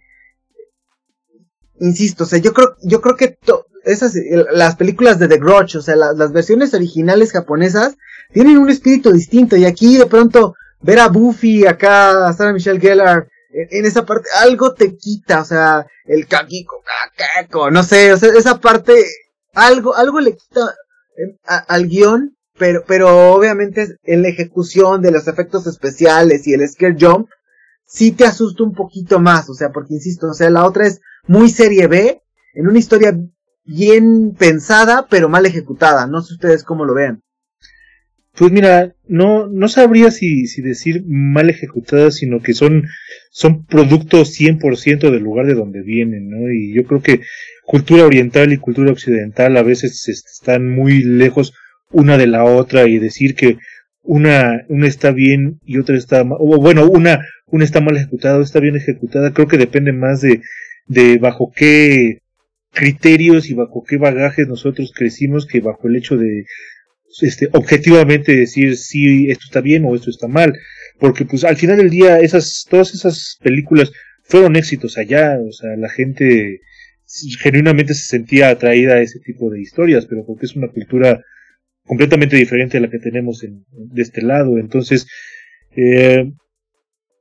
insisto, o sea, yo creo, yo creo que esas, las películas de The Grudge, o sea, las versiones originales japonesas, tienen un espíritu distinto. Y aquí de pronto ver a Buffy, acá a Sarah Michelle Gellar, en, esa parte, algo te quita, o sea, el kakiko, kakako, no sé, o sea, esa parte, algo, algo le quita al guion, pero, pero obviamente en la ejecución de los efectos especiales y el scare jump, sí te asusta un poquito más, o sea, porque insisto, o sea, la otra es muy serie B, en una historia bien pensada, pero mal ejecutada. No sé ustedes cómo lo vean. Pues mira, no, no sabría si, decir mal ejecutada, sino que son, son productos 100% del lugar de donde vienen, ¿no? Y yo creo que cultura oriental y cultura occidental a veces están muy lejos una de la otra y decir que una, una está bien y otra está mal, o bueno, una, una está mal ejecutada, o está bien ejecutada, creo que depende más de, de bajo qué criterios y bajo qué bagaje nosotros crecimos que bajo el hecho de este objetivamente decir si esto está bien o esto está mal. Porque pues al final del día esas todas esas películas fueron éxitos allá o sea la gente genuinamente se sentía atraída a ese tipo de historias pero porque es una cultura completamente diferente a la que tenemos en, de este lado entonces eh,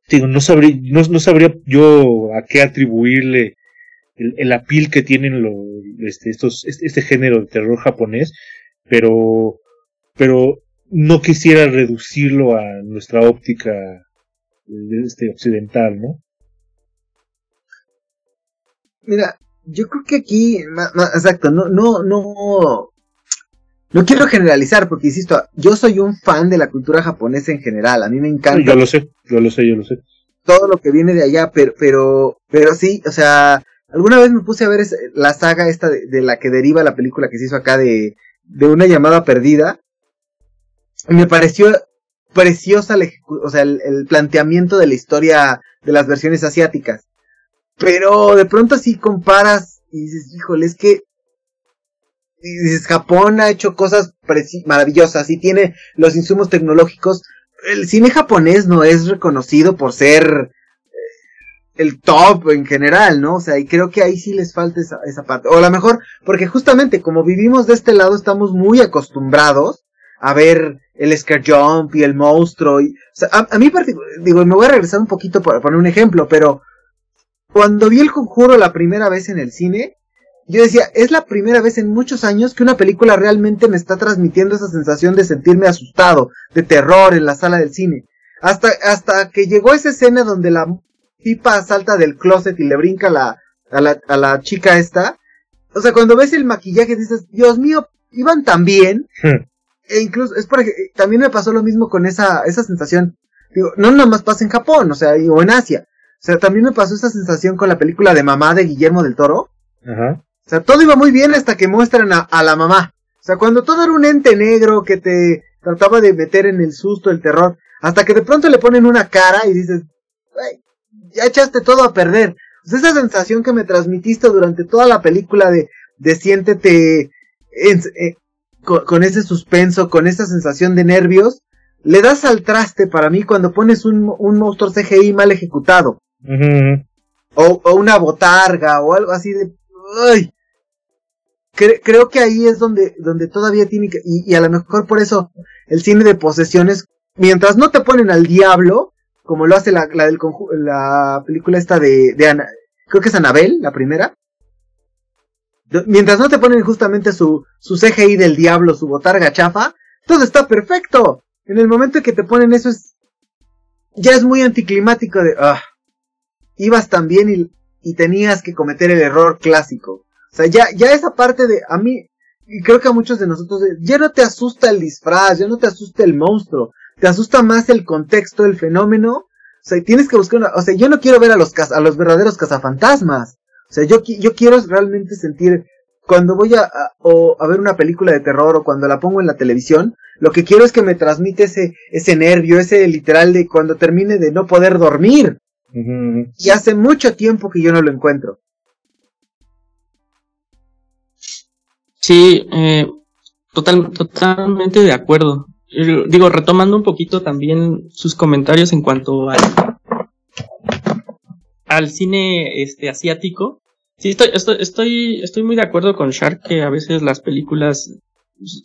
digo no sabría no, sabría yo a qué atribuirle el, el apil que tienen este, estos, este, este, género de terror japonés, pero, pero no quisiera reducirlo a nuestra óptica este, occidental, ¿no? Mira, yo creo que aquí, exacto, no, no, no, no quiero generalizar porque insisto, yo soy un fan de la cultura japonesa en general, a mí me encanta. Yo lo sé, yo lo sé, yo lo sé. Todo lo que viene de allá, pero, pero, pero sí, o sea, Alguna vez me puse a ver la saga esta de, la que deriva la película que se hizo acá de, de una llamada perdida. Y me pareció preciosa o sea, el, planteamiento de la historia de las versiones asiáticas. Pero de pronto así comparas y dices, híjole, es que dices, Japón ha hecho cosas maravillosas y tiene los insumos tecnológicos. El cine japonés no es reconocido por ser el top en general, ¿no? O sea, y creo que ahí sí les falta esa, esa parte. O a lo mejor, porque justamente como vivimos de este lado, estamos muy acostumbrados a ver el scare jump y el monstruo. Y, sea, a, mí, digo, me voy a regresar un poquito para poner un ejemplo, pero cuando vi el conjuro la primera vez en el cine, yo decía, es la primera vez en muchos años que una película realmente me está transmitiendo esa sensación de sentirme asustado, de terror en la sala del cine. Hasta, hasta que llegó esa escena donde la tipa salta del closet y le brinca la, a la, a la chica esta. O sea, cuando ves el maquillaje dices, Dios mío, iban tan bien. Hmm. E incluso, es porque también me pasó lo mismo con esa, esa sensación. Digo, no nada más pasa en Japón, o sea, o en Asia. O sea, también me pasó esa sensación con la película de Mamá de Guillermo del Toro. Ajá. O sea, todo iba muy bien hasta que muestran a, a la mamá. O sea, cuando todo era un ente negro que te trataba de meter en el susto, el terror, hasta que de pronto le ponen una cara y dices, "Güey, ya echaste todo a perder. Esa sensación que me transmitiste durante toda la película de, de siéntete en- eh, con, con ese suspenso, con esa sensación de nervios, le das al traste para mí cuando pones un, un monstruo CGI mal ejecutado. O, o una botarga o algo así de... ¡Ay! Cre- creo que ahí es donde, donde todavía tiene que... Y, y a lo mejor por eso el cine de posesiones, mientras no te ponen al diablo, como lo hace la, la, del la película esta de, de Ana, creo que es Anabel, la primera. Mientras no te ponen justamente su, su CGI del diablo, su botarga chafa, todo está perfecto. En el momento en que te ponen eso es... Ya es muy anticlimático de... ah ibas tan bien y, y tenías que cometer el error clásico. O sea, ya, ya esa parte de, a mí, y creo que a muchos de nosotros, ya no te asusta el disfraz, ya no te asusta el monstruo, te asusta más el contexto, el fenómeno. O sea, tienes que buscar una, o sea, yo no quiero ver a los, a los verdaderos cazafantasmas. O sea, yo, yo quiero realmente sentir, cuando voy a, a, o a ver una película de terror o cuando la pongo en la televisión, lo que quiero es que me transmite ese, ese nervio, ese literal de cuando termine de no poder dormir. Y hace mucho tiempo que yo no lo encuentro. Sí, eh, total, totalmente de acuerdo. Eh, Digo, retomando un poquito también sus comentarios en cuanto al, al cine este asiático. Sí, estoy, estoy, estoy, estoy muy de acuerdo con Shark que a veces las películas,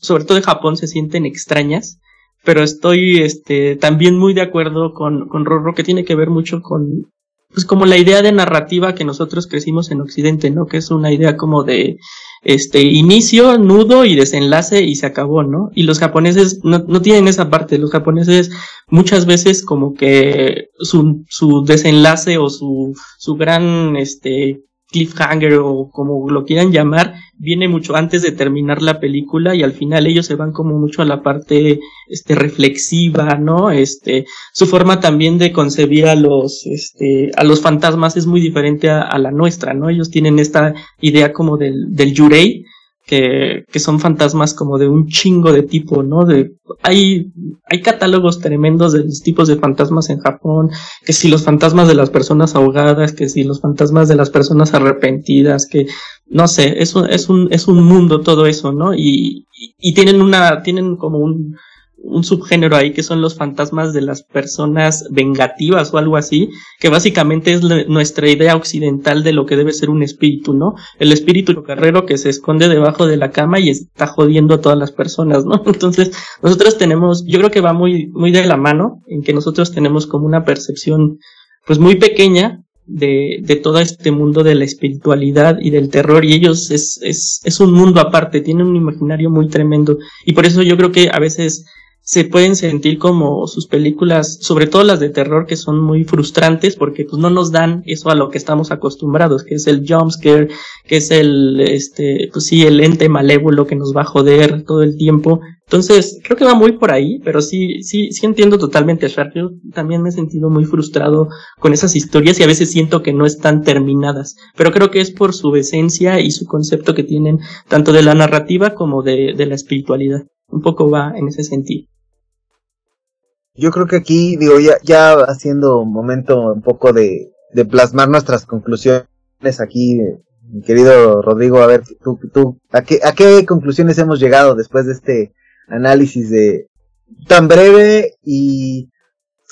sobre todo de Japón, se sienten extrañas. Pero estoy este, también muy de acuerdo con, con Rorro que tiene que ver mucho con, pues como la idea de narrativa que nosotros crecimos en Occidente, ¿no? Que es una idea como de, este, inicio, nudo y desenlace y se acabó, ¿no? Y los japoneses no, no tienen esa parte, los japoneses muchas veces como que su, su desenlace o su, su gran, este, cliffhanger o como lo quieran llamar, viene mucho antes de terminar la película y al final ellos se van como mucho a la parte, este, reflexiva, ¿no? Este, su forma también de concebir a los, este, a los fantasmas es muy diferente a, la nuestra, ¿no? Ellos tienen esta idea como del, del yurei, que, que son fantasmas como de un chingo de tipo, ¿no? De, hay, hay catálogos tremendos de los tipos de fantasmas en Japón, que si los fantasmas de las personas ahogadas, que si los fantasmas de las personas arrepentidas, que, no sé, es un, es un, es un mundo todo eso, ¿no? Y, y, y tienen una, tienen como un, un subgénero ahí que son los fantasmas de las personas vengativas o algo así, que básicamente es nuestra idea occidental de lo que debe ser un espíritu, ¿no? El espíritu carrero que se esconde debajo de la cama y está jodiendo a todas las personas, ¿no? Entonces, nosotros tenemos, yo creo que va muy, muy de la mano en que nosotros tenemos como una percepción, pues muy pequeña de, de todo este mundo de la espiritualidad y del terror y ellos es, es, es un mundo aparte, tienen un imaginario muy tremendo y por eso yo creo que a veces se pueden sentir como sus películas, sobre todo las de terror, que son muy frustrantes porque pues no nos dan eso a lo que estamos acostumbrados, que es el jumpscare, que es el, este, pues sí, el ente malévolo que nos va a joder todo el tiempo. Entonces, creo que va muy por ahí, pero sí, sí, sí entiendo totalmente a Shark. También me he sentido muy frustrado con esas historias y a veces siento que no están terminadas, pero creo que es por su esencia y su concepto que tienen tanto de la narrativa como de, de la espiritualidad. Un poco va en ese sentido. Yo creo que aquí, digo, ya, ya haciendo un momento un poco de, de plasmar nuestras conclusiones aquí, eh, mi querido Rodrigo, a ver, tú, tú, ¿a qué, ¿a qué conclusiones hemos llegado después de este análisis de tan breve y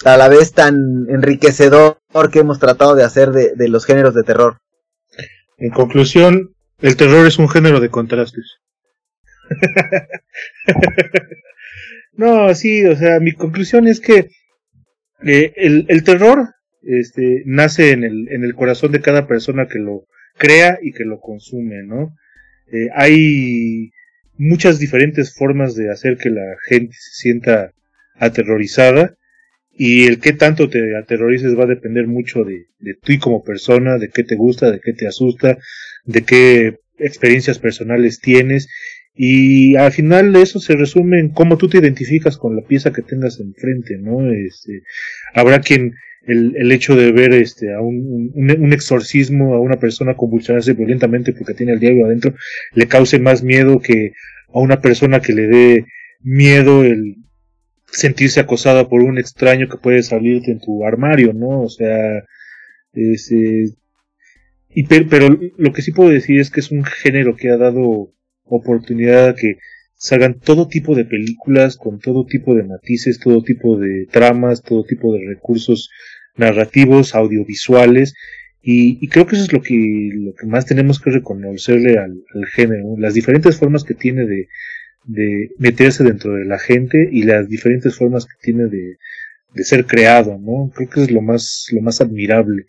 a la vez tan enriquecedor que hemos tratado de hacer de, de los géneros de terror? En conclusión, el terror es un género de contrastes. no, sí, o sea, mi conclusión es que eh, el, terror este, nace en el, en el corazón de cada persona que lo crea y que lo consume, ¿no? Eh, hay muchas diferentes formas de hacer que la gente se sienta aterrorizada y el qué tanto te aterrorices va a depender mucho de, de ti como persona, de qué te gusta, de qué te asusta, de qué experiencias personales tienes y al final eso se resume en cómo tú te identificas con la pieza que tengas enfrente, ¿no? Este, habrá quien el, el hecho de ver este a un, un, exorcismo a una persona convulsionarse violentamente porque tiene el diablo adentro le cause más miedo que a una persona que le dé miedo el sentirse acosada por un extraño que puede salirte en tu armario, ¿no? O sea, ese y pero lo que sí puedo decir es que es un género que ha dado oportunidad a que salgan todo tipo de películas con todo tipo de matices, todo tipo de tramas, todo tipo de recursos narrativos, audiovisuales, y, creo que eso es lo que, lo que más tenemos que reconocerle al, al género, las diferentes formas que tiene de, de meterse dentro de la gente y las diferentes formas que tiene de, de ser creado, ¿no? Creo que es lo más, lo más admirable.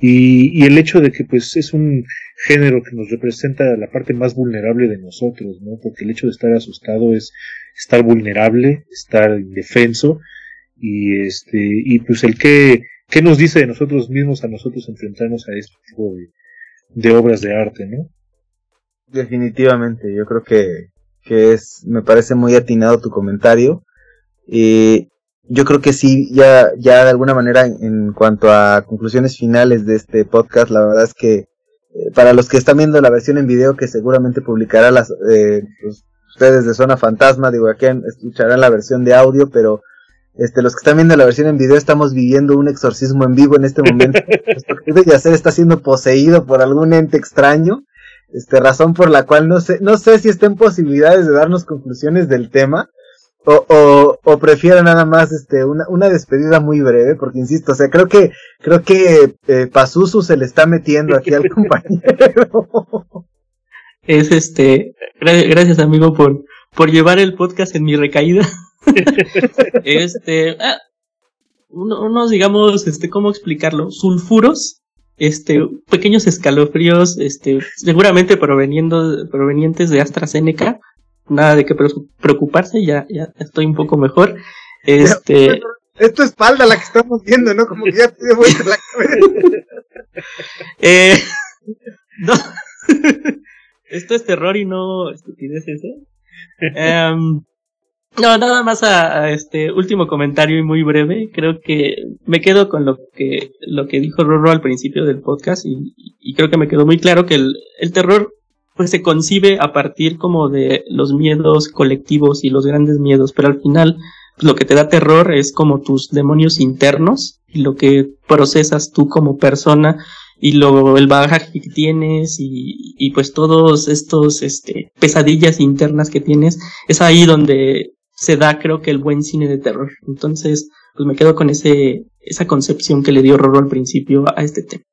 Y, y el hecho de que pues es un género que nos representa la parte más vulnerable de nosotros, ¿no? Porque el hecho de estar asustado es estar vulnerable, estar indefenso y este y pues el que qué nos dice de nosotros mismos a nosotros enfrentarnos a este tipo de, de obras de arte, ¿no? Definitivamente, yo creo que, que es, me parece muy atinado tu comentario. Y yo creo que sí, ya, ya de alguna manera en, cuanto a conclusiones finales de este podcast, la verdad es que eh, para los que están viendo la versión en video que seguramente publicará las, eh, pues, ustedes de Zona Fantasma, digo, aquí escucharán la versión de audio, pero este, los que están viendo la versión en video estamos viviendo un exorcismo en vivo en este momento. Nuestro Yacer está siendo poseído por algún ente extraño. Este, razón por la cual no sé, no sé si estén posibilidades de darnos conclusiones del tema. O, o, o prefiero nada más este una, una despedida muy breve, porque insisto, o sea, creo que, creo que eh, Pazuzu se le está metiendo aquí al compañero. Es este, gracias amigo por, por llevar el podcast en mi recaída. este, ah, unos, digamos, este, ¿cómo explicarlo? Sulfuros, este, pequeños escalofríos, este, seguramente proveniendo, provenientes de AstraZeneca. Nada de qué preocuparse, ya, ya estoy un poco mejor. Este. Es tu espalda la que estamos viendo, ¿no? Como que ya te vuelta la cabeza. eh, no. Esto es terror y no estupideces, ¿eh? Um, no, nada más a, este último comentario y muy breve. Creo que me quedo con lo que, lo que dijo Roro al principio del podcast y, y creo que me quedó muy claro que el, el terror pues se concibe a partir como de los miedos colectivos y los grandes miedos, pero al final pues, lo que te da terror es como tus demonios internos y lo que procesas tú como persona y lo, el bagaje que tienes y, y pues todos estos este, pesadillas internas que tienes, es ahí donde se da creo que el buen cine de terror. Entonces, pues me quedo con ese, esa concepción que le dio Roro al principio a este tema.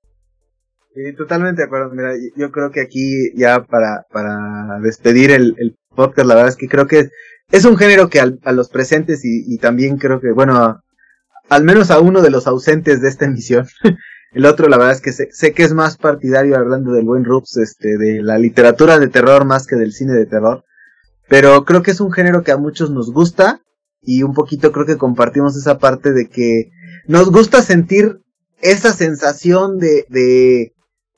Sí, totalmente de acuerdo. Mira, yo creo que aquí ya para, para despedir el, el podcast, la verdad es que creo que es un género que a los presentes y, y también creo que, bueno, al menos a uno de los ausentes de esta emisión. el otro, la verdad es que sé, sé, que es más partidario, hablando del buen Rups, este, de la literatura de terror más que del cine de terror. Pero creo que es un género que a muchos nos gusta y un poquito creo que compartimos esa parte de que nos gusta sentir esa sensación de, de,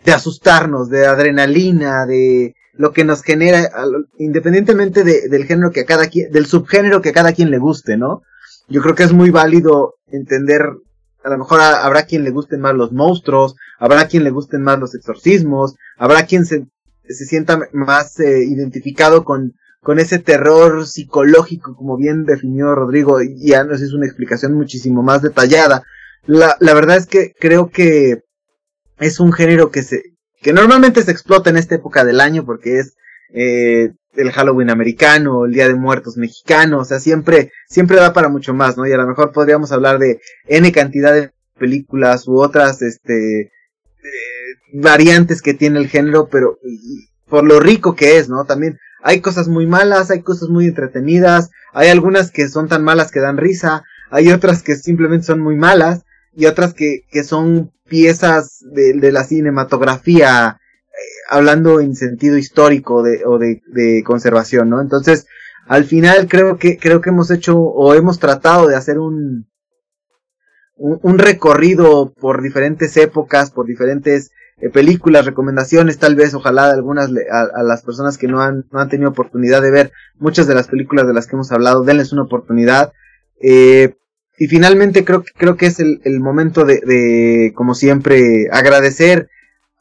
de asustarnos, de adrenalina, de lo que nos genera, independientemente de, del género que a cada quien, del subgénero que a cada quien le guste, ¿no? Yo creo que es muy válido entender, a lo mejor habrá quien le gusten más los monstruos, habrá quien le gusten más los exorcismos, habrá quien se, se sienta más eh, identificado con, con ese terror psicológico, como bien definió Rodrigo, y ya nos hizo una explicación muchísimo más detallada. La, la verdad es que creo que es un género que se, que normalmente se explota en esta época del año porque es, eh, el Halloween americano, el Día de Muertos mexicano, o sea, siempre, siempre da para mucho más, ¿no? Y a lo mejor podríamos hablar de N cantidad de películas u otras, este, eh, variantes que tiene el género, pero por lo rico que es, ¿no? También hay cosas muy malas, hay cosas muy entretenidas, hay algunas que son tan malas que dan risa, hay otras que simplemente son muy malas, y otras que, que son piezas de, de la cinematografía, eh, hablando en sentido histórico de, o de, de conservación, ¿no? Entonces, al final creo que, creo que hemos hecho o hemos tratado de hacer un, un, recorrido por diferentes épocas, por diferentes eh, películas, recomendaciones, tal vez, ojalá algunas a, las personas que no han, no han tenido oportunidad de ver muchas de las películas de las que hemos hablado, denles una oportunidad. Eh, y finalmente creo, creo que es el, el momento de, de, como siempre, agradecer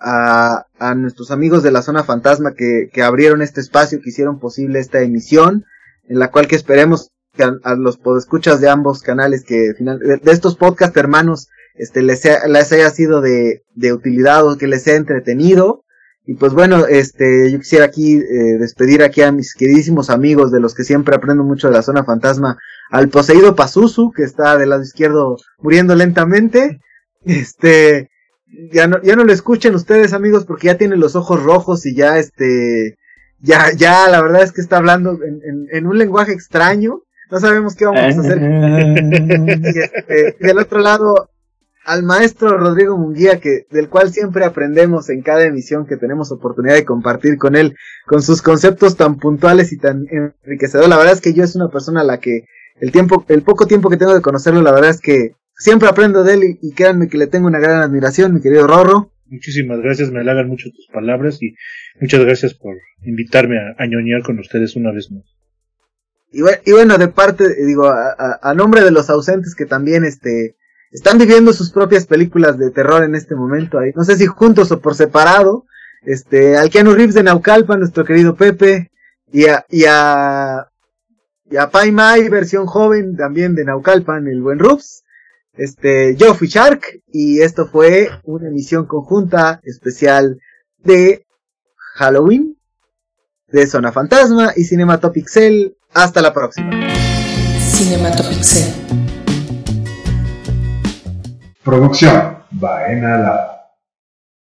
a, a, nuestros amigos de la zona fantasma que, que abrieron este espacio, que hicieron posible esta emisión, en la cual que esperemos que a, los podescuchas de ambos canales que final, de, estos podcast hermanos este les, les haya sido de, de utilidad o que les sea entretenido y pues bueno, este, yo quisiera aquí eh, despedir aquí a mis queridísimos amigos de los que siempre aprendo mucho de la zona fantasma, al poseído Pazuzu, que está del lado izquierdo muriendo lentamente. Este, ya no, ya no lo escuchen ustedes amigos porque ya tiene los ojos rojos y ya este, ya, ya la verdad es que está hablando en, en, en un lenguaje extraño. No sabemos qué vamos a hacer. y este, del otro lado, al maestro Rodrigo Munguía, que, del cual siempre aprendemos en cada emisión que tenemos oportunidad de compartir con él, con sus conceptos tan puntuales y tan enriquecedores. La verdad es que yo es una persona a la que el tiempo, el poco tiempo que tengo de conocerlo, la verdad es que siempre aprendo de él y, créanme que le tengo una gran admiración, mi querido Rorro. Muchísimas gracias, me halagan mucho tus palabras y muchas gracias por invitarme a, ñoñar con ustedes una vez más. Y bueno, y bueno de parte, digo, a, a nombre de los ausentes que también, este, están viviendo sus propias películas de terror en este momento ahí. No sé si juntos o por separado. Este, al Keanu Reeves de Naucalpa, nuestro querido Pepe, y a, y a, y a Pai Mai, versión joven también de Naucalpan, el buen Rubs. Este, yo fui Shark, y esto fue una emisión conjunta especial de Halloween, de Zona Fantasma y Cinematopixel. Hasta la próxima. Cinematopixel. Producción Baena Lab.